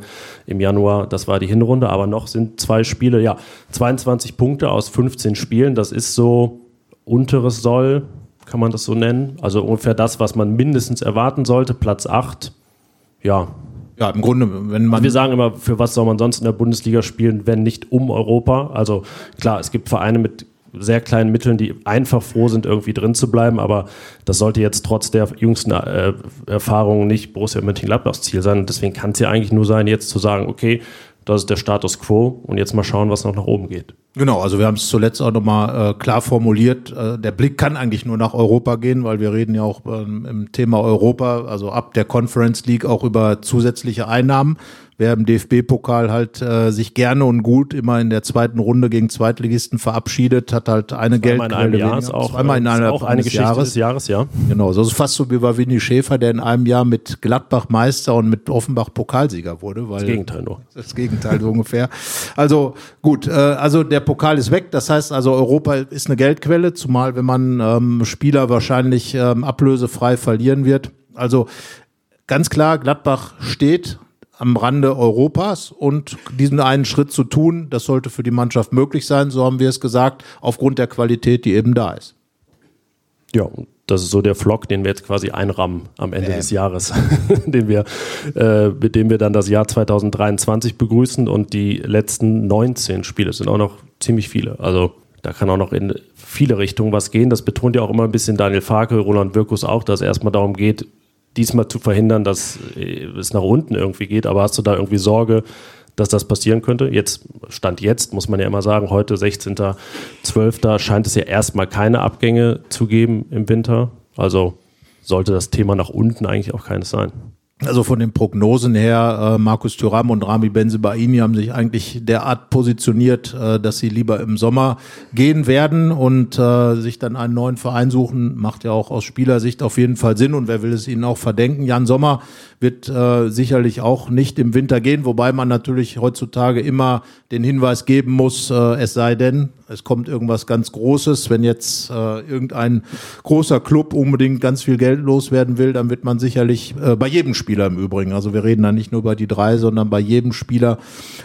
S3: im Januar, das war die Hinrunde, aber noch sind zwei Spiele, ja, 22 Punkte aus 15 Spielen. Das ist so unteres Soll, kann man das so nennen. Also ungefähr das, was man mindestens erwarten sollte. Platz 8, ja.
S2: Ja, im Grunde, wenn man.
S3: Wir sagen immer, für was soll man sonst in der Bundesliga spielen, wenn nicht um Europa? Also klar, es gibt Vereine mit sehr kleinen Mitteln, die einfach froh sind, irgendwie drin zu bleiben, aber das sollte jetzt trotz der jüngsten äh, Erfahrungen nicht Borussia Mönchengladbachs Ziel sein. Deswegen kann es ja eigentlich nur sein, jetzt zu sagen, okay, das ist der Status quo und jetzt mal schauen, was noch nach oben geht.
S2: Genau, also wir haben es zuletzt auch nochmal äh, klar formuliert. Äh, der Blick kann eigentlich nur nach Europa gehen, weil wir reden ja auch ähm, im Thema Europa, also ab der Conference League auch über zusätzliche Einnahmen wer im DFB-Pokal halt äh, sich gerne und gut immer in der zweiten Runde gegen Zweitligisten verabschiedet, hat halt eine Geld
S3: in einem Jahr ist auch, zweimal in einer auch eine Geschichte Jahres. des Jahres, ja.
S2: Genau, so ist fast so wie bei Winnie Schäfer, der in einem Jahr mit Gladbach Meister und mit Offenbach Pokalsieger wurde. Weil
S3: das Gegenteil nur.
S2: Das Gegenteil so ungefähr. Also gut, äh, also der Pokal ist weg. Das heißt also Europa ist eine Geldquelle, zumal wenn man ähm, Spieler wahrscheinlich ähm, ablösefrei verlieren wird. Also ganz klar, Gladbach steht am Rande Europas und diesen einen Schritt zu tun, das sollte für die Mannschaft möglich sein, so haben wir es gesagt, aufgrund der Qualität, die eben da ist.
S3: Ja, das ist so der Vlog, den wir jetzt quasi einrammen am Ende ähm. des Jahres, den wir, äh, mit dem wir dann das Jahr 2023 begrüßen und die letzten 19 Spiele sind auch noch ziemlich viele. Also da kann auch noch in viele Richtungen was gehen. Das betont ja auch immer ein bisschen Daniel Farke, Roland Wirkus auch, dass es erstmal darum geht, diesmal zu verhindern, dass äh, es nach unten irgendwie geht. Aber hast du da irgendwie Sorge, dass das passieren könnte? Jetzt, Stand jetzt, muss man ja immer sagen, heute 16.12. scheint es ja erstmal keine Abgänge zu geben im Winter. Also sollte das Thema nach unten eigentlich auch keines sein.
S2: Also von den Prognosen her, äh, Markus Thuram und Rami Benzebaini haben sich eigentlich derart positioniert, äh, dass sie lieber im Sommer gehen werden und äh, sich dann einen neuen Verein suchen, macht ja auch aus Spielersicht auf jeden Fall Sinn und wer will es ihnen auch verdenken. Jan Sommer wird äh, sicherlich auch nicht im Winter gehen, wobei man natürlich heutzutage immer den Hinweis geben muss, äh, es sei denn, es kommt irgendwas ganz Großes. Wenn jetzt äh, irgendein großer Club unbedingt ganz viel Geld loswerden will, dann wird man sicherlich äh, bei jedem Spieler im Übrigen, also wir reden da nicht nur über die drei, sondern bei jedem Spieler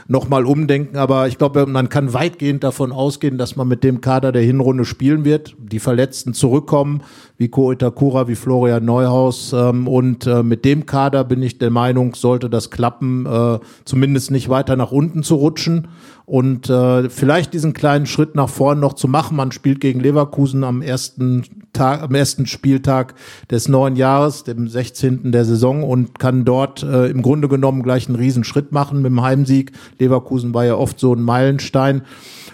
S2: nochmal umdenken. Aber ich glaube, man kann weitgehend davon ausgehen, dass man mit dem Kader der Hinrunde spielen wird. Die Verletzten zurückkommen, wie Ko Itakura, wie Florian Neuhaus. Ähm, und äh, mit dem Kader bin ich der Meinung, sollte das klappen, äh, zumindest nicht weiter nach unten zu rutschen und äh, vielleicht diesen kleinen Schritt nach vorn noch zu machen. Man spielt gegen Leverkusen am ersten Tag, am ersten Spieltag des neuen Jahres, dem 16. der Saison und kann dort äh, im Grunde genommen gleich einen Riesenschritt machen mit dem Heimsieg. Leverkusen war ja oft so ein Meilenstein.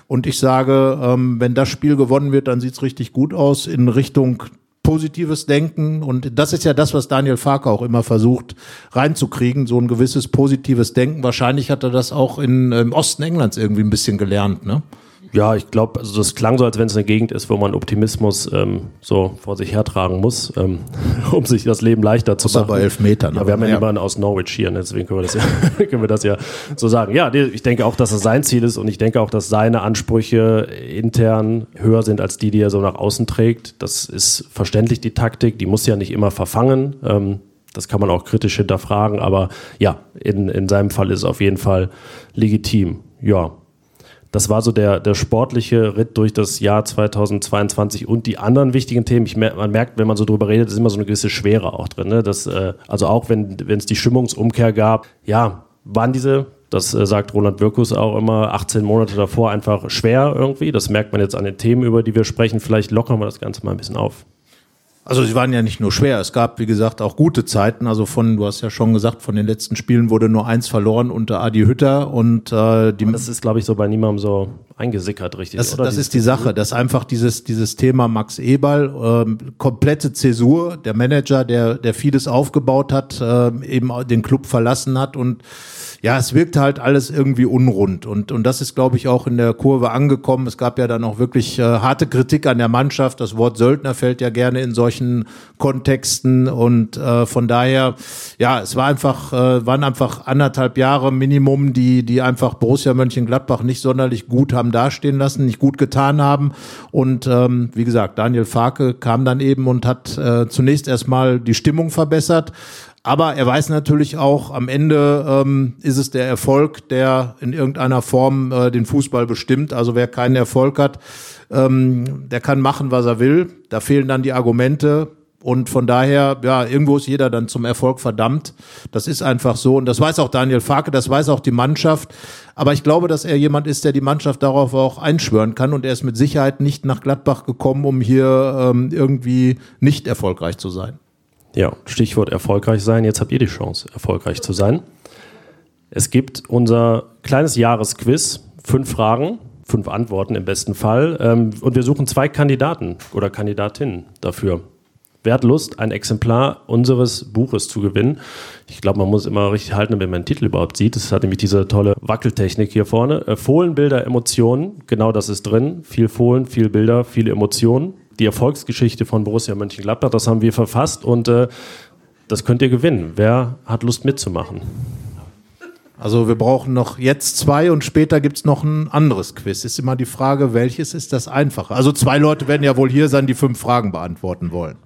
S2: Und ich sage, ähm, wenn das Spiel gewonnen wird, dann sieht's richtig gut aus in Richtung positives Denken. Und das ist ja das, was Daniel Farker auch immer versucht reinzukriegen, so ein gewisses positives Denken. Wahrscheinlich hat er das auch in, im Osten Englands irgendwie ein bisschen gelernt, ne?
S3: Ja, ich glaube, also das klang so, als wenn es eine Gegend ist, wo man Optimismus ähm, so vor sich hertragen muss, ähm, um sich das Leben leichter zu machen.
S2: bei elf Metern.
S3: Ja, wir haben ja, ja. jemanden aus Norwich hier, ne? deswegen können wir, das ja, können wir das ja so sagen. Ja, ich denke auch, dass es sein Ziel ist und ich denke auch, dass seine Ansprüche intern höher sind als die, die er so nach außen trägt. Das ist verständlich, die Taktik, die muss ja nicht immer verfangen. Ähm, das kann man auch kritisch hinterfragen, aber ja, in, in seinem Fall ist es auf jeden Fall legitim. Ja, das war so der, der sportliche Ritt durch das Jahr 2022 und die anderen wichtigen Themen. Ich mer man merkt, wenn man so drüber redet, ist immer so eine gewisse Schwere auch drin. Ne? Das, äh, also auch wenn es die Stimmungsumkehr gab, ja, waren diese, das äh, sagt Roland Wirkus auch immer, 18 Monate davor einfach schwer irgendwie. Das merkt man jetzt an den Themen, über die wir sprechen. Vielleicht lockern wir das Ganze mal ein bisschen auf.
S2: Also sie waren ja nicht nur schwer, es gab, wie gesagt, auch gute Zeiten. Also von, du hast ja schon gesagt, von den letzten Spielen wurde nur eins verloren unter Adi Hütter und äh, die.
S3: Aber das ist, glaube ich, so bei niemandem so eingesickert, richtig?
S2: Das, das ist die Sache, dass einfach dieses, dieses Thema Max Eberl, äh, komplette Zäsur, der Manager, der, der vieles aufgebaut hat, äh, eben den Club verlassen hat und ja, es wirkt halt alles irgendwie unrund. Und, und das ist, glaube ich, auch in der Kurve angekommen. Es gab ja dann auch wirklich äh, harte Kritik an der Mannschaft. Das Wort Söldner fällt ja gerne in solchen Kontexten. Und äh, von daher, ja, es war einfach, äh, waren einfach anderthalb Jahre Minimum, die, die einfach Borussia Mönchengladbach nicht sonderlich gut haben dastehen lassen, nicht gut getan haben. Und ähm, wie gesagt, Daniel Farke kam dann eben und hat äh, zunächst erstmal die Stimmung verbessert. Aber er weiß natürlich auch, am Ende ähm, ist es der Erfolg, der in irgendeiner Form äh, den Fußball bestimmt. Also wer keinen Erfolg hat, ähm, der kann machen, was er will. Da fehlen dann die Argumente. Und von daher, ja, irgendwo ist jeder dann zum Erfolg verdammt. Das ist einfach so. Und das weiß auch Daniel Farke, das weiß auch die Mannschaft. Aber ich glaube, dass er jemand ist, der die Mannschaft darauf auch einschwören kann. Und er ist mit Sicherheit nicht nach Gladbach gekommen, um hier ähm, irgendwie nicht erfolgreich zu sein.
S3: Ja, Stichwort erfolgreich sein. Jetzt habt ihr die Chance, erfolgreich zu sein. Es gibt unser kleines Jahresquiz. Fünf Fragen, fünf Antworten im besten Fall. Ähm, und wir suchen zwei Kandidaten oder Kandidatinnen dafür. Wer hat Lust, ein Exemplar unseres Buches zu gewinnen? Ich glaube, man muss immer richtig halten, wenn man den Titel überhaupt sieht. Es hat nämlich diese tolle Wackeltechnik hier vorne. Äh, Fohlen, Bilder, Emotionen. Genau das ist drin. Viel Fohlen, viel Bilder, viele Emotionen die Erfolgsgeschichte von Borussia Mönchengladbach. Das haben wir verfasst und äh, das könnt ihr gewinnen. Wer hat Lust mitzumachen?
S2: Also wir brauchen noch jetzt zwei und später gibt es noch ein anderes Quiz. Ist immer die Frage, welches ist das einfache? Also zwei Leute werden ja wohl hier sein, die fünf Fragen beantworten wollen.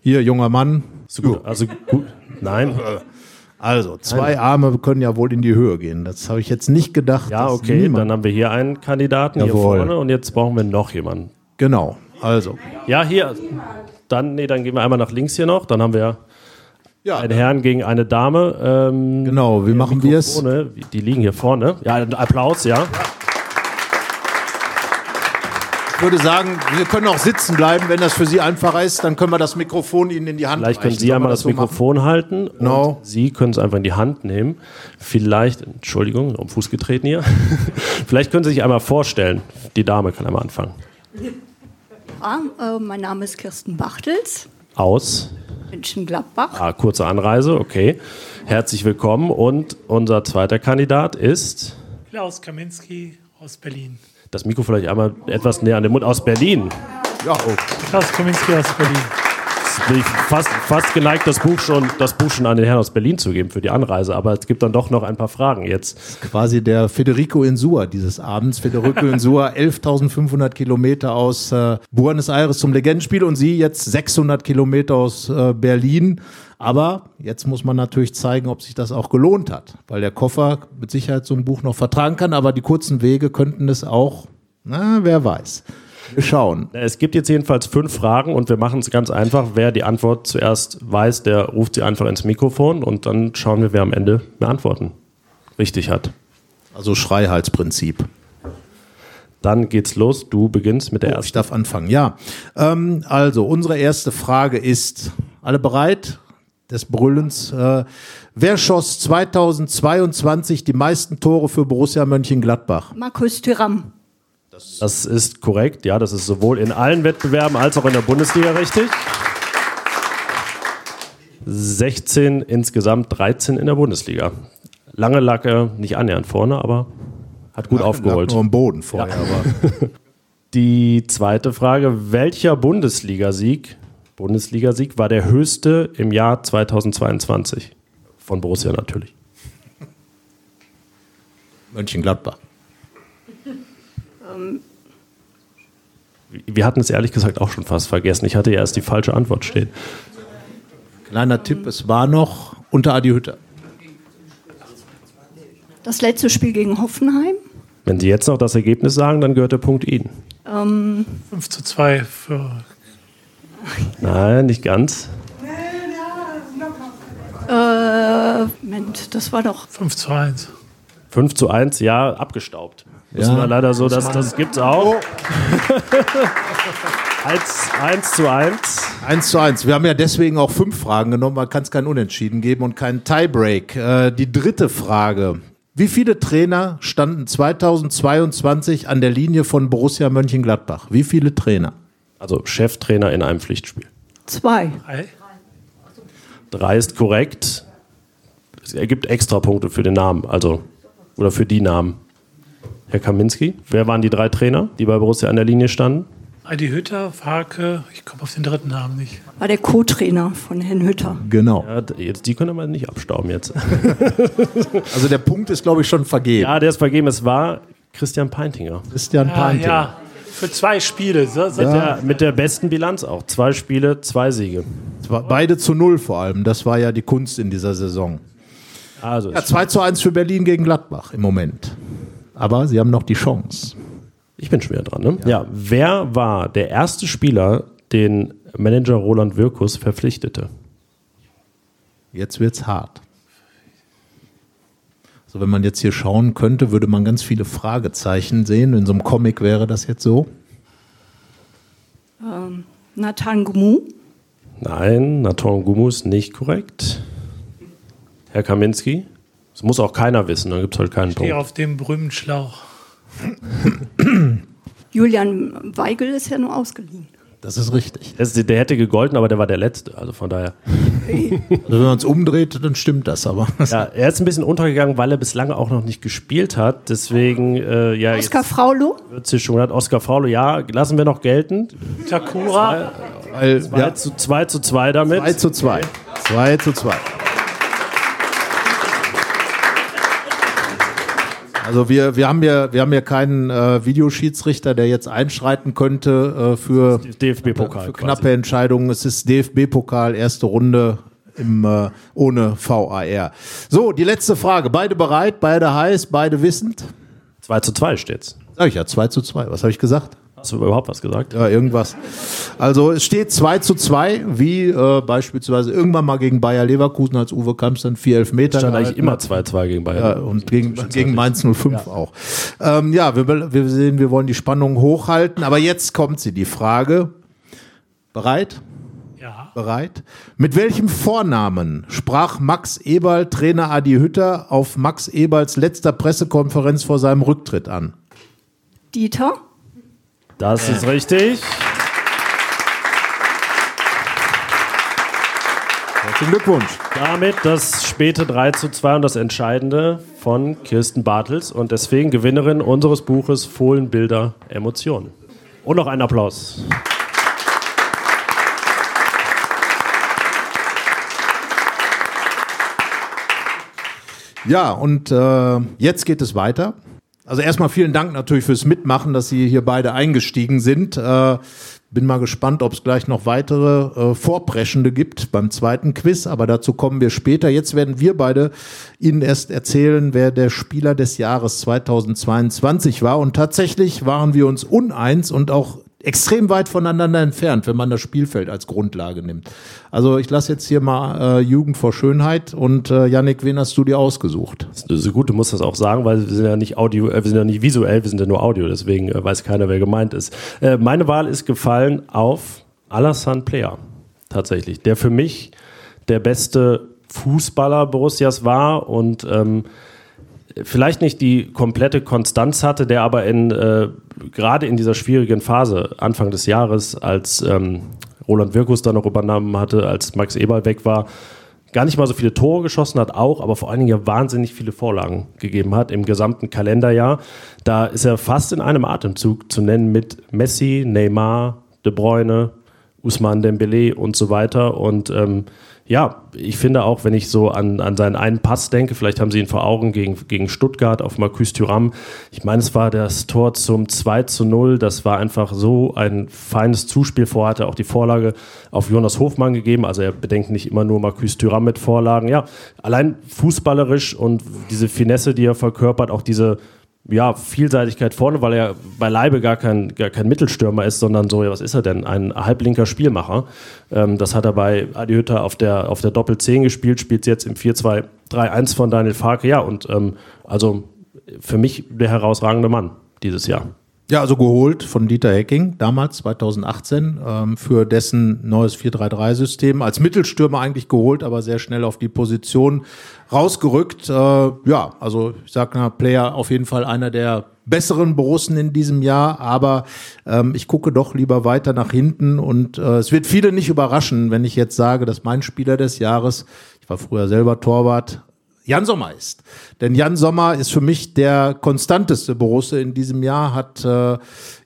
S2: Hier, junger Mann.
S3: So gut, also gut. Nein.
S2: Also, zwei Arme können ja wohl in die Höhe gehen. Das habe ich jetzt nicht gedacht.
S3: Ja, okay, dann haben wir hier einen Kandidaten Jawohl. hier vorne und jetzt brauchen wir noch jemanden.
S2: Genau. Also.
S3: Ja, hier. Dann, nee, dann gehen wir einmal nach links hier noch. Dann haben wir
S2: Ja,
S3: einen Herrn gegen eine Dame. Ähm,
S2: genau. Wie machen wir es?
S3: Die liegen hier vorne. Ja, Applaus, ja.
S2: Ich würde sagen, wir können auch sitzen bleiben, wenn das für Sie einfacher ist. Dann können wir das Mikrofon Ihnen in die Hand
S3: Vielleicht können
S2: reichen.
S3: Sie einmal das
S2: so machen?
S3: Mikrofon halten.
S2: Genau.
S3: Sie können es einfach in die Hand nehmen. Vielleicht, Entschuldigung, um Fuß getreten hier. Vielleicht können Sie sich einmal vorstellen. Die Dame kann einmal anfangen.
S5: Ja, äh, mein Name ist Kirsten Bachtels,
S3: Aus.
S5: Mönchengladbach.
S3: Ah, kurze Anreise, okay. Herzlich willkommen. Und unser zweiter Kandidat ist.
S6: Klaus Kaminski aus Berlin.
S3: Das Mikro vielleicht einmal etwas näher an den Mund aus Berlin.
S2: Ja, oh.
S6: Klaus Kaminski aus Berlin.
S3: Jetzt bin ich fast, fast geneigt, das Buch, schon, das Buch schon an den Herrn aus Berlin zu geben für die Anreise. Aber es gibt dann doch noch ein paar Fragen jetzt.
S2: quasi der Federico Insua dieses Abends. Federico Insua, 11.500 Kilometer aus äh, Buenos Aires zum Legendenspiel und Sie jetzt 600 Kilometer aus äh, Berlin. Aber jetzt muss man natürlich zeigen, ob sich das auch gelohnt hat, weil der Koffer mit Sicherheit so ein Buch noch vertragen kann, aber die kurzen Wege könnten es auch, na, wer weiß. Wir schauen.
S3: Es gibt jetzt jedenfalls fünf Fragen und wir machen es ganz einfach. Wer die Antwort zuerst weiß, der ruft sie einfach ins Mikrofon und dann schauen wir, wer am Ende mehr Antworten richtig hat.
S2: Also Schreihalsprinzip.
S3: Dann geht's los. Du beginnst mit der
S2: Oh, ich
S3: ersten.
S2: darf anfangen, ja. Ähm, also, unsere erste Frage ist, alle bereit? Des Brüllens. Äh, wer schoss 2022 die meisten Tore für Borussia Mönchengladbach?
S5: Markus Thüram.
S3: Das ist korrekt. Ja, das ist sowohl in allen Wettbewerben als auch in der Bundesliga richtig. 16 insgesamt, 13 in der Bundesliga. Lange lag er nicht annähernd vorne, aber hat gut aufgeholt.
S2: Lag Nur am Boden vorher, aber
S3: Die zweite Frage: Welcher Bundesligasieg, Bundesligasieg war der höchste im Jahr 2022? Von Borussia natürlich.
S2: Mönchengladbach.
S3: Wir hatten es ehrlich gesagt auch schon fast vergessen. Ich hatte ja erst die falsche Antwort stehen.
S2: Kleiner Tipp, es war noch unter Adi Hütter.
S5: Das letzte Spiel gegen Hoffenheim.
S3: Wenn Sie jetzt noch das Ergebnis sagen, dann gehört der Punkt Ihnen.
S6: 5 zu 2 für
S3: Nein, nicht ganz.
S5: Äh, Moment, das war doch
S6: 5 zu 1.
S3: 5 zu 1, ja, abgestaubt. Das
S2: Ja.
S3: war leider so, dass das gibt's auch. 1, 1 zu 1.
S2: 1 zu 1. Wir haben ja deswegen auch fünf Fragen genommen, man kann es kein Unentschieden geben und keinen Tiebreak. Äh, die dritte Frage. Wie viele Trainer standen 2022 an der Linie von Borussia Mönchengladbach? Wie viele Trainer?
S3: Also Cheftrainer in einem Pflichtspiel.
S5: zwei.
S6: 3.
S3: 3 ist korrekt. Es ergibt extra Punkte für den Namen, also oder für die Namen. Herr Kaminski, wer waren die drei Trainer, die bei Borussia an der Linie standen?
S6: Heidi Hütter, Farke, ich komme auf den dritten Namen nicht.
S5: War der Co-Trainer von Herrn Hütter.
S2: Genau.
S3: Ja, jetzt, die können wir nicht abstauben jetzt.
S2: Also der Punkt ist, glaube ich, schon vergeben.
S3: Ja, der ist vergeben. Es war Christian Peintinger.
S2: Christian
S6: Ah,
S2: Panting.
S6: ja, für zwei Spiele. So, so,
S3: Ja, mit der besten Bilanz auch. Zwei Spiele, zwei Siege.
S2: Beide zu null vor allem. Das war ja die Kunst in dieser Saison.
S3: Also,
S2: Ja, 2 zu 1 für Berlin gegen Gladbach im Moment. Aber sie haben noch die Chance.
S3: ich bin schon wieder dran. Ne? Ja. wer war der erste Spieler, den Manager Roland Wirkus verpflichtete?
S2: Jetzt wird's hart. Also wenn man jetzt hier schauen könnte, würde man ganz viele Fragezeichen sehen. In so einem Comic wäre das jetzt so.
S5: Ähm, Nathan Gumu.
S3: Nein, Nathan Gumus nicht korrekt. Herr Kaminski? Das muss auch keiner wissen, dann gibt es halt keinen
S6: stehe
S3: Punkt.
S6: auf dem berühmten Schlauch.
S5: Julian Weigel ist ja nur ausgeliehen.
S2: Das ist richtig.
S3: Das, der hätte gegolten, aber der war der Letzte. Also von daher.
S2: Also wenn man es umdreht, dann stimmt das aber.
S3: Ja, er ist ein bisschen untergegangen, weil er bislang auch noch nicht gespielt hat. Deswegen, äh, ja,
S5: Oskar Fraulo.
S3: wird sich schon hat. Oskar Faulo, ja, lassen wir noch gelten.
S6: Takura,
S2: Weil,
S3: 2
S2: ja,
S3: zu 2 zu 2 damit.
S2: 2 zu 2. 2 zu 2. Also wir, wir haben ja, wir haben ja keinen äh, Videoschiedsrichter, der jetzt einschreiten könnte äh, für,
S3: DFB-Pokal.
S2: für knappe Entscheidungen. Es ist DFB-Pokal, erste Runde im, äh, ohne VAR. So, die letzte Frage. Beide bereit, beide heiß, beide wissend?
S3: 2 zu 2 steht's.
S2: Sag ich ja, 2 zu 2. Was habe ich gesagt?
S3: Hast du überhaupt was gesagt?
S2: Ja, irgendwas. Also es steht 2 zu 2, wie äh, beispielsweise irgendwann mal gegen Bayer Leverkusen, als Uwe Kamps dann 4 Elfmeter
S3: Stand eigentlich
S2: gehalten
S3: immer
S2: hat.
S3: 2-2 gegen Bayern.
S2: Ja, und gegen, gegen Mainz 05 auch. Ähm, ja, wir, wir sehen, wir wollen die Spannung hochhalten, aber jetzt kommt sie, die Frage. Bereit?
S6: Ja.
S2: Bereit? Mit welchem Vornamen sprach Max Eberl Trainer Adi Hütter auf Max Eberls letzter Pressekonferenz vor seinem Rücktritt an?
S5: Dieter?
S3: Das ist richtig.
S2: Herzlichen Glückwunsch.
S3: Damit das späte 3 zu 2 und das Entscheidende von Kirsten Bartels und deswegen Gewinnerin unseres Buches Fohlen, Bilder, Emotionen. Und noch ein Applaus.
S2: Ja, und äh, jetzt geht es weiter. Also erstmal vielen Dank natürlich fürs Mitmachen, dass Sie hier beide eingestiegen sind. Äh, bin mal gespannt, ob es gleich noch weitere äh, Vorpreschende gibt beim zweiten Quiz, aber dazu kommen wir später. Jetzt werden wir beide Ihnen erst erzählen, wer der Spieler des Jahres 2022 war. Und tatsächlich waren wir uns uneins und auch extrem weit voneinander entfernt, wenn man das Spielfeld als Grundlage nimmt. Also ich lasse jetzt hier mal äh, Jugend vor Schönheit und äh, Yannick, wen hast du dir ausgesucht?
S3: So gut, du musst das auch sagen, weil wir sind ja nicht Audio, äh, wir sind ja nicht visuell, wir sind ja nur Audio, deswegen äh, weiß keiner, wer gemeint ist. Äh, meine Wahl ist gefallen auf Alassane Player, tatsächlich, der für mich der beste Fußballer Borussias war und ähm, vielleicht nicht die komplette Konstanz hatte, der aber in äh, gerade in dieser schwierigen Phase Anfang des Jahres, als ähm, Roland Wirkus dann noch übernommen hatte, als Max Eberl weg war, gar nicht mal so viele Tore geschossen hat, auch, aber vor allen Dingen ja wahnsinnig viele Vorlagen gegeben hat im gesamten Kalenderjahr. Da ist er fast in einem Atemzug zu nennen mit Messi, Neymar, De Bruyne, Usman Dembele und so weiter. Und ähm, ja, ich finde auch, wenn ich so an, an seinen einen Pass denke, vielleicht haben Sie ihn vor Augen gegen, gegen Stuttgart auf Marcus Thuram. Ich meine, es war das Tor zum 2 zu 0. Das war einfach so ein feines Zuspiel. Vorher hat er auch die Vorlage auf Jonas Hofmann gegeben. Also er bedenkt nicht immer nur Marcus Thuram mit Vorlagen. Ja, allein fußballerisch und diese Finesse, die er verkörpert, auch diese ja, Vielseitigkeit vorne, weil er beileibe gar kein, gar kein Mittelstürmer ist, sondern so, ja, was ist er denn? Ein halblinker Spielmacher. Ähm, das hat er bei Adi Hütter auf der, auf der Doppel-10 gespielt, spielt jetzt im 4-2-3-1 von Daniel Farke. Ja, und ähm, also für mich der herausragende Mann dieses Jahr.
S2: Ja, also geholt von Dieter Hecking damals, 2018, ähm, für dessen neues 4-3-3-System. Als Mittelstürmer eigentlich geholt, aber sehr schnell auf die Position rausgerückt. Äh, ja, also ich sag mal, Player auf jeden Fall einer der besseren Borussen in diesem Jahr, aber ähm, ich gucke doch lieber weiter nach hinten und äh, es wird viele nicht überraschen, wenn ich jetzt sage, dass mein Spieler des Jahres, ich war früher selber Torwart, Jan Sommer ist. Denn Jan Sommer ist für mich der konstanteste Borusse in diesem Jahr, hat äh,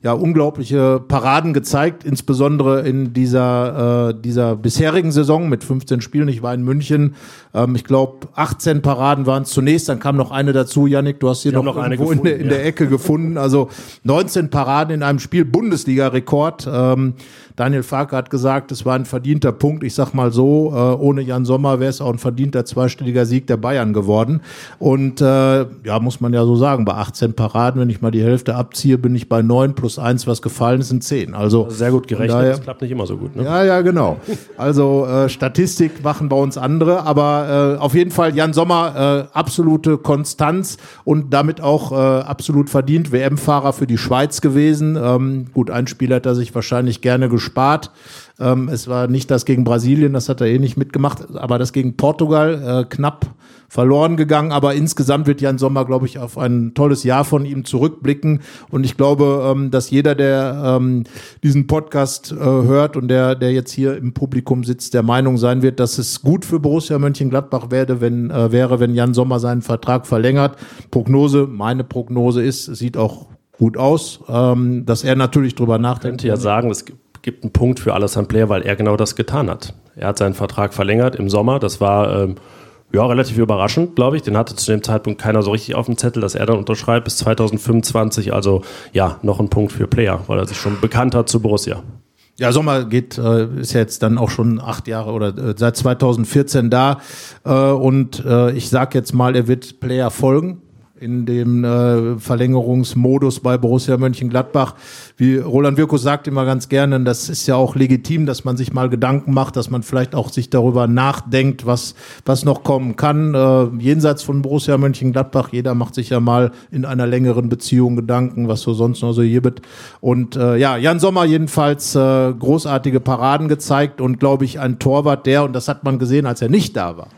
S2: ja unglaubliche Paraden gezeigt, insbesondere in dieser, äh, dieser bisherigen Saison mit 15 Spielen. Ich war in München, ähm, ich glaube 18 Paraden waren es zunächst, dann kam noch eine dazu. Yannick, du hast hier noch,
S3: noch eine
S2: irgendwo in, der, in
S3: gefunden,
S2: der Ecke gefunden. Also 19 Paraden in einem Spiel, Bundesliga-Rekord. Ähm, Daniel Farke hat gesagt, es war ein verdienter Punkt. Ich sag mal so, äh, ohne Jan Sommer wäre es auch ein verdienter zweistelliger Sieg der Bayern geworden. Und äh, ja, muss man ja so sagen, bei 18 Paraden, wenn ich mal die Hälfte abziehe, bin ich bei 9 plus 1, was gefallen ist, sind 10. Also
S3: Sehr gut gerechnet,
S2: daher-
S3: das klappt nicht immer so gut. Ne?
S2: ja, ja, genau. Also äh, Statistik machen bei uns andere, aber äh, auf jeden Fall Jan Sommer äh, absolute Konstanz und damit auch äh, absolut verdient WM-Fahrer für die Schweiz gewesen. Ähm, gut, ein Spiel hat er sich wahrscheinlich gerne gespart. Ähm, es war nicht das gegen Brasilien, das hat er eh nicht mitgemacht, aber das gegen Portugal äh, knapp verloren gegangen. Aber insgesamt wird Jan Sommer, glaube ich, auf ein tolles Jahr von ihm zurückblicken. Und ich glaube, ähm, dass jeder, der ähm, diesen Podcast äh, hört und der, der jetzt hier im Publikum sitzt, der Meinung sein wird, dass es gut für Borussia Mönchengladbach werde, wenn, äh, wäre, wenn Jan Sommer seinen Vertrag verlängert. Prognose, meine Prognose ist, sieht auch gut aus, ähm, dass er natürlich drüber nachdenkt.
S3: könnte ja sagen, es gibt einen Punkt für Alassane Player, weil er genau das getan hat. Er hat seinen Vertrag verlängert im Sommer. Das war ähm, ja relativ überraschend, glaube ich. Den hatte zu dem Zeitpunkt keiner so richtig auf dem Zettel, dass er dann unterschreibt bis 2025. Also ja, noch ein Punkt für Player, weil er sich schon bekannt hat zu Borussia.
S2: Ja, Sommer geht, äh, ist ja jetzt dann auch schon acht Jahre oder äh, seit 2014 da. Äh, und äh, ich sag jetzt mal, er wird Player folgen. In dem äh, Verlängerungsmodus bei Borussia Mönchengladbach. Wie Roland Wirkus sagt immer ganz gerne, das ist ja auch legitim, dass man sich mal Gedanken macht, dass man vielleicht auch sich darüber nachdenkt, was, was noch kommen kann. Äh, jenseits von Borussia Mönchengladbach, jeder macht sich ja mal in einer längeren Beziehung Gedanken, was so sonst noch so hier wird. Und äh, ja, Jan Sommer jedenfalls äh, großartige Paraden gezeigt und glaube ich ein Torwart, der, und das hat man gesehen, als er nicht da war,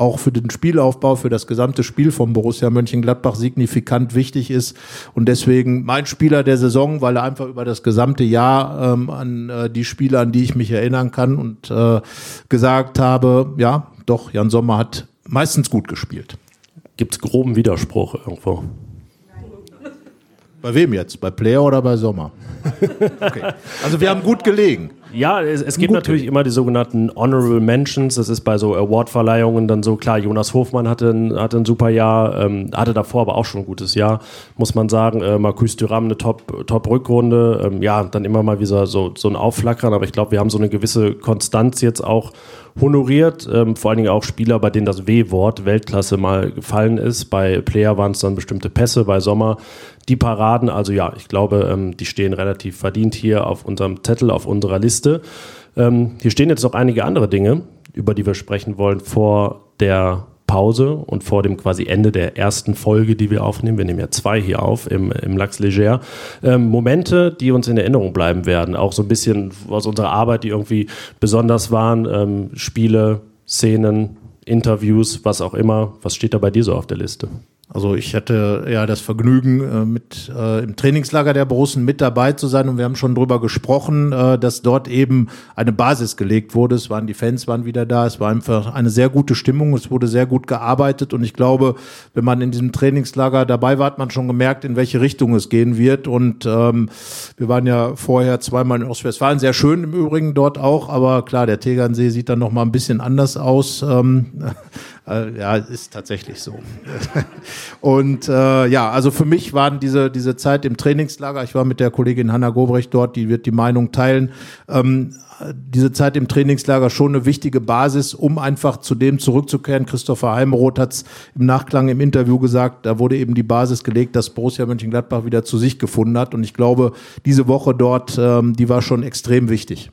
S2: auch für den Spielaufbau, für das gesamte Spiel von Borussia Mönchengladbach signifikant wichtig ist. Und deswegen mein Spieler der Saison, weil er einfach über das gesamte Jahr ähm, an äh, die Spieler, an die ich mich erinnern kann und äh, gesagt habe, ja, doch, Jan Sommer hat meistens gut gespielt.
S3: Gibt es groben Widerspruch irgendwo?
S2: Bei wem jetzt? Bei Player oder bei Sommer? Okay. Also wir haben gut gelegen.
S3: Ja, es, es gibt natürlich immer die sogenannten Honorable Mentions. Das ist bei so Award-Verleihungen dann so klar. Jonas Hofmann hatte ein, hatte ein super Jahr, ähm, hatte davor aber auch schon ein gutes Jahr, muss man sagen. Äh, Marcus Thuram eine Top-Rückrunde. Top ähm, ja, dann immer mal wieder so, so ein Aufflackern. Aber ich glaube, wir haben so eine gewisse Konstanz jetzt auch honoriert. Ähm, vor allen Dingen auch Spieler, bei denen das W-Wort Weltklasse mal gefallen ist. Bei Player waren es dann bestimmte Pässe, bei Sommer die Paraden. Also ja, ich glaube, ähm, die stehen relativ verdient hier auf unserem Zettel, auf unserer Liste. Ähm, hier stehen jetzt noch einige andere Dinge, über die wir sprechen wollen vor der Pause und vor dem quasi Ende der ersten Folge, die wir aufnehmen. Wir nehmen ja zwei hier auf im, im Lachs Leger. Ähm, Momente, die uns in Erinnerung bleiben werden. Auch so ein bisschen aus unserer Arbeit, die irgendwie besonders waren. Ähm, Spiele, Szenen, Interviews, was auch immer. Was steht da bei dir so auf der Liste?
S2: Also ich hatte ja das Vergnügen, äh, mit äh, im Trainingslager der Borussen mit dabei zu sein und wir haben schon drüber gesprochen, äh, dass dort eben eine Basis gelegt wurde. Es waren die Fans waren wieder da, es war einfach eine sehr gute Stimmung, es wurde sehr gut gearbeitet und ich glaube, wenn man in diesem Trainingslager dabei war, hat man schon gemerkt, in welche Richtung es gehen wird. Und ähm, wir waren ja vorher zweimal in Ostwestfalen, sehr schön im Übrigen dort auch, aber klar, der Tegernsee sieht dann noch mal ein bisschen anders aus. Ähm, äh, ja, ist tatsächlich so. und äh, ja, also für mich waren diese, diese Zeit im Trainingslager, ich war mit der Kollegin Hanna Gobrecht dort, die wird die Meinung teilen, ähm, diese Zeit im Trainingslager schon eine wichtige Basis, um einfach zu dem zurückzukehren. Christopher Heimeroth hat es im Nachklang im Interview gesagt, da wurde eben die Basis gelegt, dass Borussia Mönchengladbach wieder zu sich gefunden hat. Und ich glaube, diese Woche dort, ähm, die war schon extrem wichtig.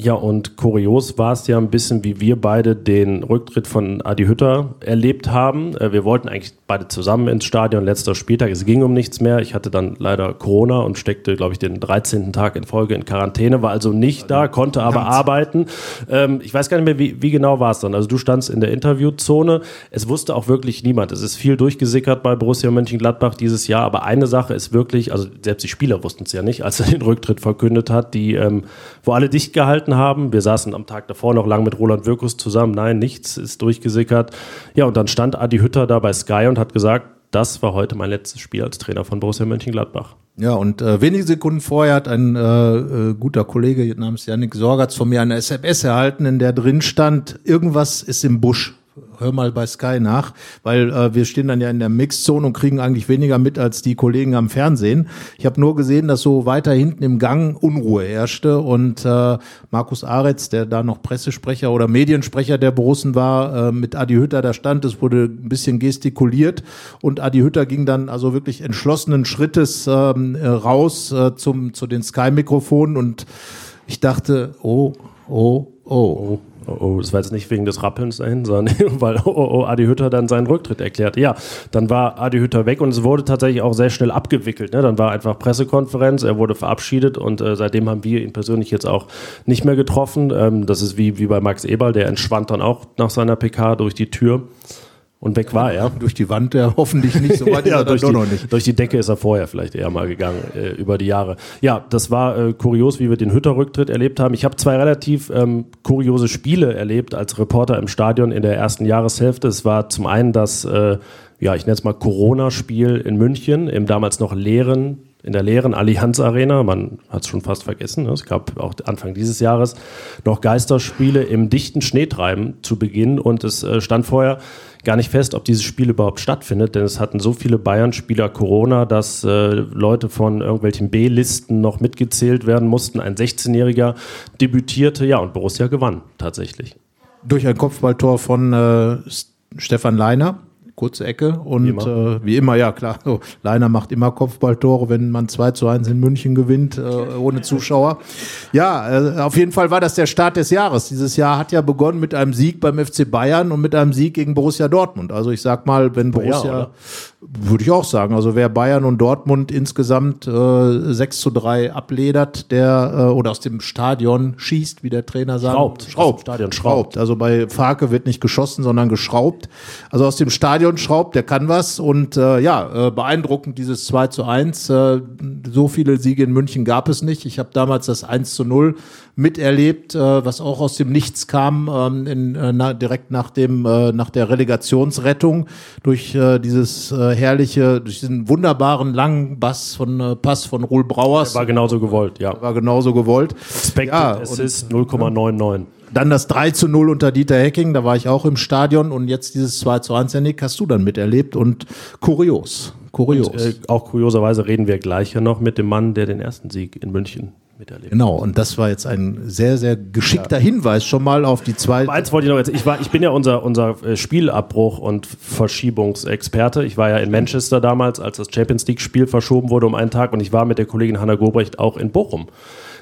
S3: Ja, und kurios war es ja ein bisschen, wie wir beide den Rücktritt von Adi Hütter erlebt haben. Äh, wir wollten eigentlich beide zusammen ins Stadion, letzter Spieltag. Es ging um nichts mehr. Ich hatte dann leider Corona und steckte, glaube ich, den 13. Tag in Folge in Quarantäne, war also nicht da, konnte aber arbeiten. Ähm, ich weiß gar nicht mehr, wie, wie genau war es dann. Also du standst in der Interviewzone. Es wusste auch wirklich niemand. Es ist viel durchgesickert bei Borussia Mönchengladbach dieses Jahr. Aber eine Sache ist wirklich, also selbst die Spieler wussten es ja nicht, als er den Rücktritt verkündet hat, die, ähm, wo alle dicht gehalten gehalten haben. Wir saßen am Tag davor noch lang mit Roland Wirkus zusammen. Nein, nichts ist durchgesickert. Ja, und dann stand Adi Hütter da bei Sky und hat gesagt, das war heute mein letztes Spiel als Trainer von Borussia Mönchengladbach.
S2: Ja, und äh, wenige Sekunden vorher hat ein äh, äh, guter Kollege namens Janik Sorgatz von mir eine SMS erhalten, in der drin stand, irgendwas ist im Busch hör mal bei Sky nach, weil äh, wir stehen dann ja in der Mixzone und kriegen eigentlich weniger mit als die Kollegen am Fernsehen. Ich habe nur gesehen, dass so weiter hinten im Gang Unruhe herrschte und äh, Markus Aretz, der da noch Pressesprecher oder Mediensprecher der Borussen war, äh, mit Adi Hütter da stand. Es wurde ein bisschen gestikuliert und Adi Hütter ging dann also wirklich entschlossenen Schrittes ähm, äh, raus äh, zum zu den Sky-Mikrofonen und ich dachte, oh, oh, oh. Oh
S3: oh, das war jetzt nicht wegen des Rappelns dahin, sondern weil oh, oh, oh, Adi Hütter dann seinen Rücktritt erklärte. Ja, dann war Adi Hütter weg und es wurde tatsächlich auch sehr schnell abgewickelt. Ne? Dann war einfach Pressekonferenz, er wurde verabschiedet und äh, seitdem haben wir ihn persönlich jetzt auch nicht mehr getroffen. Ähm, das ist wie, wie bei Max Eberl, der entschwand dann auch nach seiner PK durch die Tür. Und weg war er.
S2: Durch die Wand ja hoffentlich nicht, so weit
S3: ja, durch, die, noch nicht. durch die Decke ist er vorher vielleicht eher mal gegangen äh, über die Jahre. Ja, das war äh, kurios, wie wir den Hütter-Rücktritt erlebt haben. Ich habe zwei relativ ähm, kuriose Spiele erlebt als Reporter im Stadion in der ersten Jahreshälfte. Es war zum einen das, äh, ja, ich nenne es mal Corona-Spiel in München, im damals noch leeren in der leeren Allianz Arena, man hat es schon fast vergessen, ne? es gab auch Anfang dieses Jahres noch Geisterspiele im dichten Schneetreiben zu Beginn und es äh, stand vorher gar nicht fest, ob dieses Spiel überhaupt stattfindet, denn es hatten so viele Bayern-Spieler Corona, dass äh, Leute von irgendwelchen B-Listen noch mitgezählt werden mussten. Ein 16-Jähriger debütierte, ja, und Borussia gewann tatsächlich.
S2: Durch ein Kopfballtor von äh, Stefan Leiner kurze Ecke und wie immer, äh, wie immer ja klar, so, Leiner macht immer Kopfballtore, wenn man 2 zu 1 in München gewinnt, äh, ohne Zuschauer. Ja, äh, auf jeden Fall war das der Start des Jahres. Dieses Jahr hat ja begonnen mit einem Sieg beim FC Bayern und mit einem Sieg gegen Borussia Dortmund. Also ich sag mal, wenn Borussia, ja, würde ich auch sagen, also wer Bayern und Dortmund insgesamt äh, 6 zu 3 abledert, der äh, oder aus dem Stadion schießt, wie der Trainer sagt.
S3: Schraubt.
S2: Schraubt.
S3: Stadion schraubt.
S2: Also bei Farke wird nicht geschossen, sondern geschraubt. Also aus dem Stadion schraubt, der kann was. Und äh, ja, äh, beeindruckend dieses 2 zu 1. Äh, so viele Siege in München gab es nicht. Ich habe damals das 1 zu 0 miterlebt, äh, was auch aus dem Nichts kam, ähm, in, äh, na, direkt nach dem äh, nach der Relegationsrettung durch äh, dieses äh, herrliche, durch diesen wunderbaren langen Bass von äh, Pass von Ruhl Brauers.
S3: Der war genauso gewollt, ja.
S2: War genauso gewollt.
S3: Expected ja, Assist 0,99.
S2: Dann das 3 zu 0 unter Dieter Hecking, da war ich auch im Stadion und jetzt dieses 2 zu 1, Janik, hast du dann miterlebt und kurios. Kurios. Und,
S3: äh, auch kurioserweise reden wir gleich ja noch mit dem Mann, der den ersten Sieg in München miterlebt.
S2: Genau, und das war jetzt ein sehr, sehr geschickter ja. Hinweis schon mal auf die zwei.
S3: Eins wollte ich noch jetzt, ich, war, ich bin ja unser, unser äh, Spielabbruch- und Verschiebungsexperte. Ich war ja in Manchester damals, als das Champions League-Spiel verschoben wurde um einen Tag und ich war mit der Kollegin Hanna Gobrecht auch in Bochum.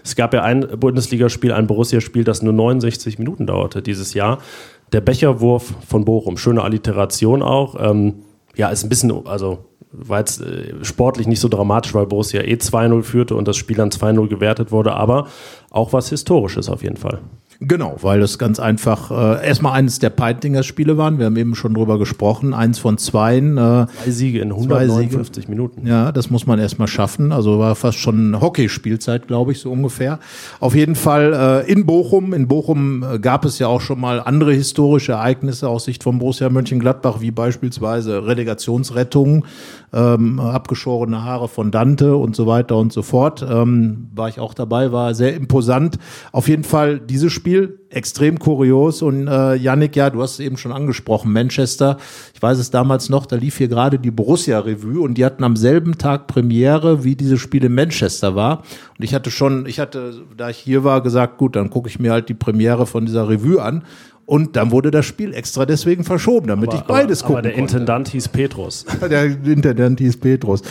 S3: Es gab ja ein Bundesligaspiel, ein Borussia-Spiel, das nur 69 Minuten dauerte dieses Jahr. Der Becherwurf von Bochum, schöne Alliteration auch. Ähm, ja, ist ein bisschen, also war jetzt äh, sportlich nicht so dramatisch, weil Borussia eh 2-0 führte und das Spiel dann 2-0 gewertet wurde, aber auch was Historisches auf jeden Fall.
S2: Genau, weil es ganz einfach äh, erstmal eines der Peitinger-Spiele waren. Wir haben eben schon drüber gesprochen. Eins von zweien.
S3: Äh, zwei Siege in 159 Siege. Minuten.
S2: Ja, das muss man erstmal schaffen. Also war fast schon Hockeyspielzeit, glaube ich, so ungefähr. Auf jeden Fall äh, in Bochum. In Bochum äh, gab es ja auch schon mal andere historische Ereignisse aus Sicht von Borussia Mönchengladbach, wie beispielsweise Relegationsrettungen, ähm, abgeschorene Haare von Dante und so weiter und so fort. Ähm, war ich auch dabei, war sehr imposant. Auf jeden Fall dieses Spiel extrem kurios und äh, Yannick, ja, du hast es eben schon angesprochen, Manchester, ich weiß es damals noch, da lief hier gerade die Borussia Revue und die hatten am selben Tag Premiere, wie dieses Spiel in Manchester war und ich hatte schon, ich hatte, da ich hier war, gesagt, gut, dann gucke ich mir halt die Premiere von dieser Revue an und dann wurde das Spiel extra deswegen verschoben, damit aber, ich beides aber, gucken
S3: Aber der konnte. Intendant hieß Petrus.
S2: der Intendant hieß Petrus.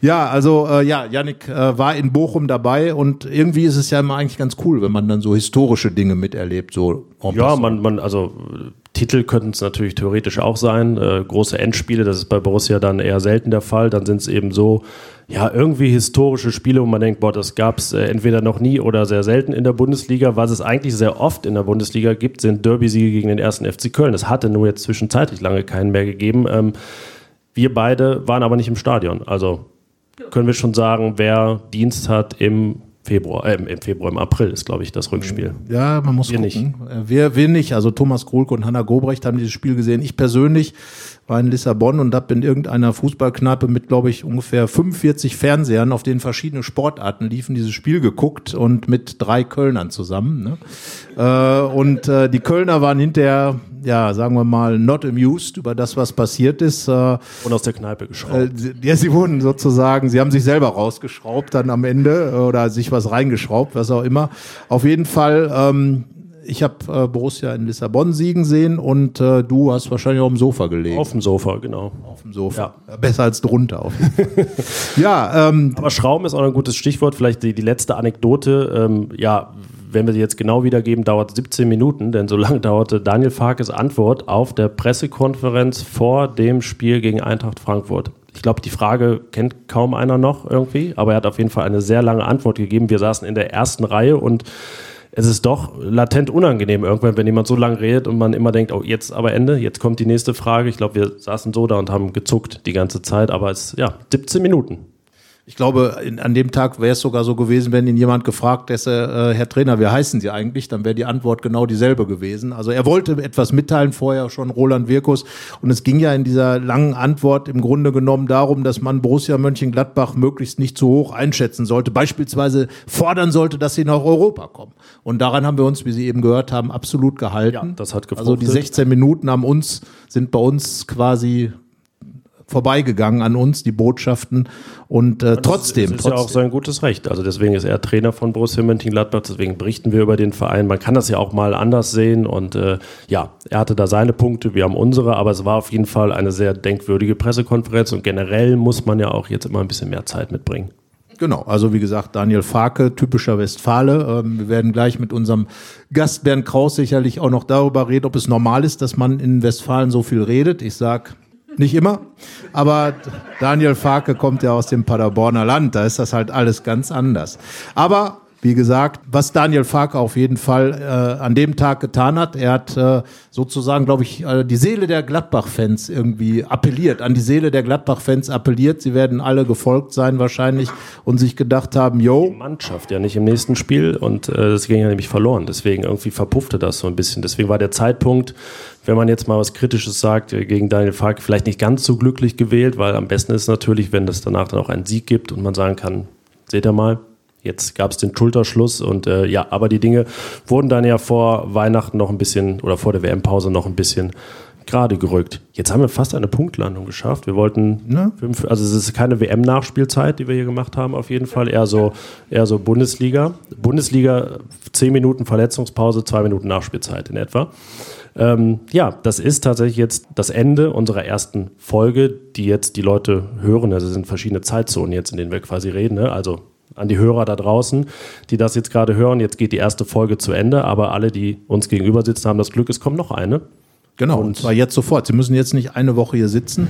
S2: Ja, also äh, ja, Yannick äh, war in Bochum dabei und irgendwie ist es ja immer eigentlich ganz cool, wenn man dann so historische Dinge miterlebt. So
S3: ja, man, man, also Titel könnten es natürlich theoretisch auch sein. Äh, große Endspiele, das ist bei Borussia dann eher selten der Fall. Dann sind es eben so ja, irgendwie historische Spiele, wo man denkt, boah, das gab es äh, entweder noch nie oder sehr selten in der Bundesliga. Was es eigentlich sehr oft in der Bundesliga gibt, sind Derby-Siege gegen den ersten FC Köln. Das hatte nur jetzt zwischenzeitlich lange keinen mehr gegeben. Ähm, wir beide waren aber nicht im Stadion. Also können wir schon sagen, wer Dienst hat im Februar, äh, im Februar, im April ist, glaube ich, das Rückspiel.
S2: Ja, man muss
S3: wir
S2: gucken. Nicht. Äh, wir, wir nicht. Also Thomas Kohlke und Hanna Gobrecht haben dieses Spiel gesehen. Ich persönlich war in Lissabon und habe in irgendeiner Fußballkneipe mit, glaube ich, ungefähr 45 Fernsehern, auf denen verschiedene Sportarten liefen, dieses Spiel geguckt und mit drei Kölnern zusammen. Ne? Äh, und äh, die Kölner waren hinterher, ja, sagen wir mal, not amused über das, was passiert ist. Äh,
S3: und aus der Kneipe geschraubt.
S2: Äh, ja, sie wurden sozusagen, sie haben sich selber rausgeschraubt dann am Ende oder sich was reingeschraubt, was auch immer. Auf jeden Fall ähm, ich habe äh, Borussia in Lissabon siegen sehen und äh, du hast wahrscheinlich auf dem Sofa gelegen.
S3: Auf dem Sofa, genau.
S2: Auf dem Sofa. Ja. Besser als drunter. Auf jeden Fall. ja, ähm,
S3: aber Schrauben ist auch ein gutes Stichwort. Vielleicht die, die letzte Anekdote. Ähm, ja, wenn wir sie jetzt genau wiedergeben, dauert 17 Minuten, denn so lange dauerte Daniel Farkes Antwort auf der Pressekonferenz vor dem Spiel gegen Eintracht Frankfurt. Ich glaube, die Frage kennt kaum einer noch irgendwie, aber er hat auf jeden Fall eine sehr lange Antwort gegeben. Wir saßen in der ersten Reihe und es ist doch latent unangenehm irgendwann, wenn jemand so lange redet und man immer denkt, oh, jetzt aber Ende, jetzt kommt die nächste Frage. Ich glaube, wir saßen so da und haben gezuckt die ganze Zeit, aber es, ja, 17 Minuten.
S2: Ich glaube, in, an dem Tag wäre es sogar so gewesen, wenn ihn jemand gefragt hätte, äh, Herr Trainer, wie heißen Sie eigentlich? Dann wäre die Antwort genau dieselbe gewesen. Also er wollte etwas mitteilen vorher schon, Roland Wirkus. Und es ging ja in dieser langen Antwort im Grunde genommen darum, dass man Borussia Mönchengladbach möglichst nicht zu hoch einschätzen sollte. Beispielsweise fordern sollte, dass sie nach Europa kommen. Und daran haben wir uns, wie Sie eben gehört haben, absolut gehalten. Ja,
S3: das hat gefruchtet.
S2: Also die 16 Minuten haben uns, sind bei uns quasi vorbeigegangen an uns, die Botschaften. Und äh, trotzdem.
S3: Das ist
S2: trotzdem.
S3: ja auch sein gutes Recht. Also deswegen ist er Trainer von Borussia Mönchengladbach, deswegen berichten wir über den Verein. Man kann das ja auch mal anders sehen und äh, ja, er hatte da seine Punkte, wir haben unsere, aber es war auf jeden Fall eine sehr denkwürdige Pressekonferenz und generell muss man ja auch jetzt immer ein bisschen mehr Zeit mitbringen.
S2: Genau, also wie gesagt, Daniel Farke, typischer Westfale. Ähm, wir werden gleich mit unserem Gast Bernd Kraus sicherlich auch noch darüber reden, ob es normal ist, dass man in Westfalen so viel redet. Ich sag nicht immer, aber Daniel Farke kommt ja aus dem Paderborner Land, da ist das halt alles ganz anders. Aber wie gesagt, was Daniel Farke auf jeden Fall äh, an dem Tag getan hat, er hat äh, sozusagen, glaube ich, äh, die Seele der Gladbach-Fans irgendwie appelliert, an die Seele der Gladbach-Fans appelliert. Sie werden alle gefolgt sein wahrscheinlich und sich gedacht haben, yo.
S3: Mannschaft ja nicht im nächsten Spiel und äh, das ging ja nämlich verloren. Deswegen irgendwie verpuffte das so ein bisschen. Deswegen war der Zeitpunkt, wenn man jetzt mal was Kritisches sagt äh, gegen Daniel Farke, vielleicht nicht ganz so glücklich gewählt, weil am besten ist natürlich, wenn es danach dann auch einen Sieg gibt und man sagen kann, seht ihr mal, Jetzt gab es den Schulterschluss und äh, ja, aber die Dinge wurden dann ja vor Weihnachten noch ein bisschen oder vor der WM-Pause noch ein bisschen gerade gerückt. Jetzt haben wir fast eine Punktlandung geschafft. Wir wollten
S2: Ne?
S3: fünf, also es ist keine WM-Nachspielzeit, die wir hier gemacht haben, auf jeden Fall. Eher so, eher so Bundesliga. Bundesliga, zehn Minuten Verletzungspause, zwei Minuten Nachspielzeit in etwa. Ähm, ja, das ist tatsächlich jetzt das Ende unserer ersten Folge, die jetzt die Leute hören. Also es sind verschiedene Zeitzonen jetzt, in denen wir quasi reden. Ne? Also an die Hörer da draußen, die das jetzt gerade hören. Jetzt geht die erste Folge zu Ende, aber alle, die uns gegenüber sitzen, haben das Glück, es kommt noch eine.
S2: Genau, und, zwar jetzt sofort. Sie müssen jetzt nicht eine Woche hier sitzen,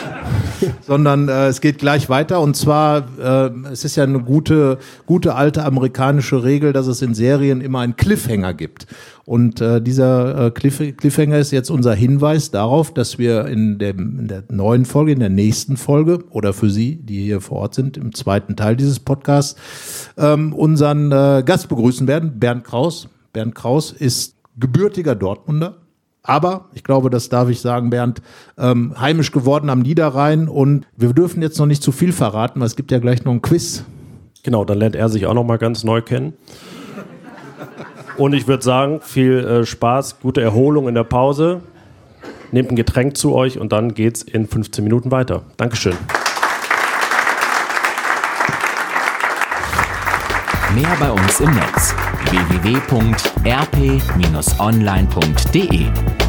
S2: sondern äh, es geht gleich weiter. Und zwar, äh, es ist ja eine gute, gute alte amerikanische Regel, dass es in Serien immer einen Cliffhanger gibt. Und äh, dieser äh, Cliff, Cliffhanger ist jetzt unser Hinweis darauf, dass wir in, dem, in der neuen Folge, in der nächsten Folge oder für Sie, die hier vor Ort sind, im zweiten Teil dieses Podcasts, ähm, unseren äh, Gast begrüßen werden, Bernd Kraus. Bernd Kraus ist gebürtiger Dortmunder, aber ich glaube, das darf ich sagen, Bernd, ähm, heimisch geworden am Niederrhein und wir dürfen jetzt noch nicht zu viel verraten, weil es gibt ja gleich noch ein Quiz.
S3: Genau, dann lernt er sich auch noch mal ganz neu kennen. Und ich würde sagen, viel äh, Spaß, gute Erholung in der Pause. Nehmt ein Getränk zu euch und dann geht's in 15 Minuten weiter. Dankeschön.
S1: Mehr bei uns im Netz www.rp-online.de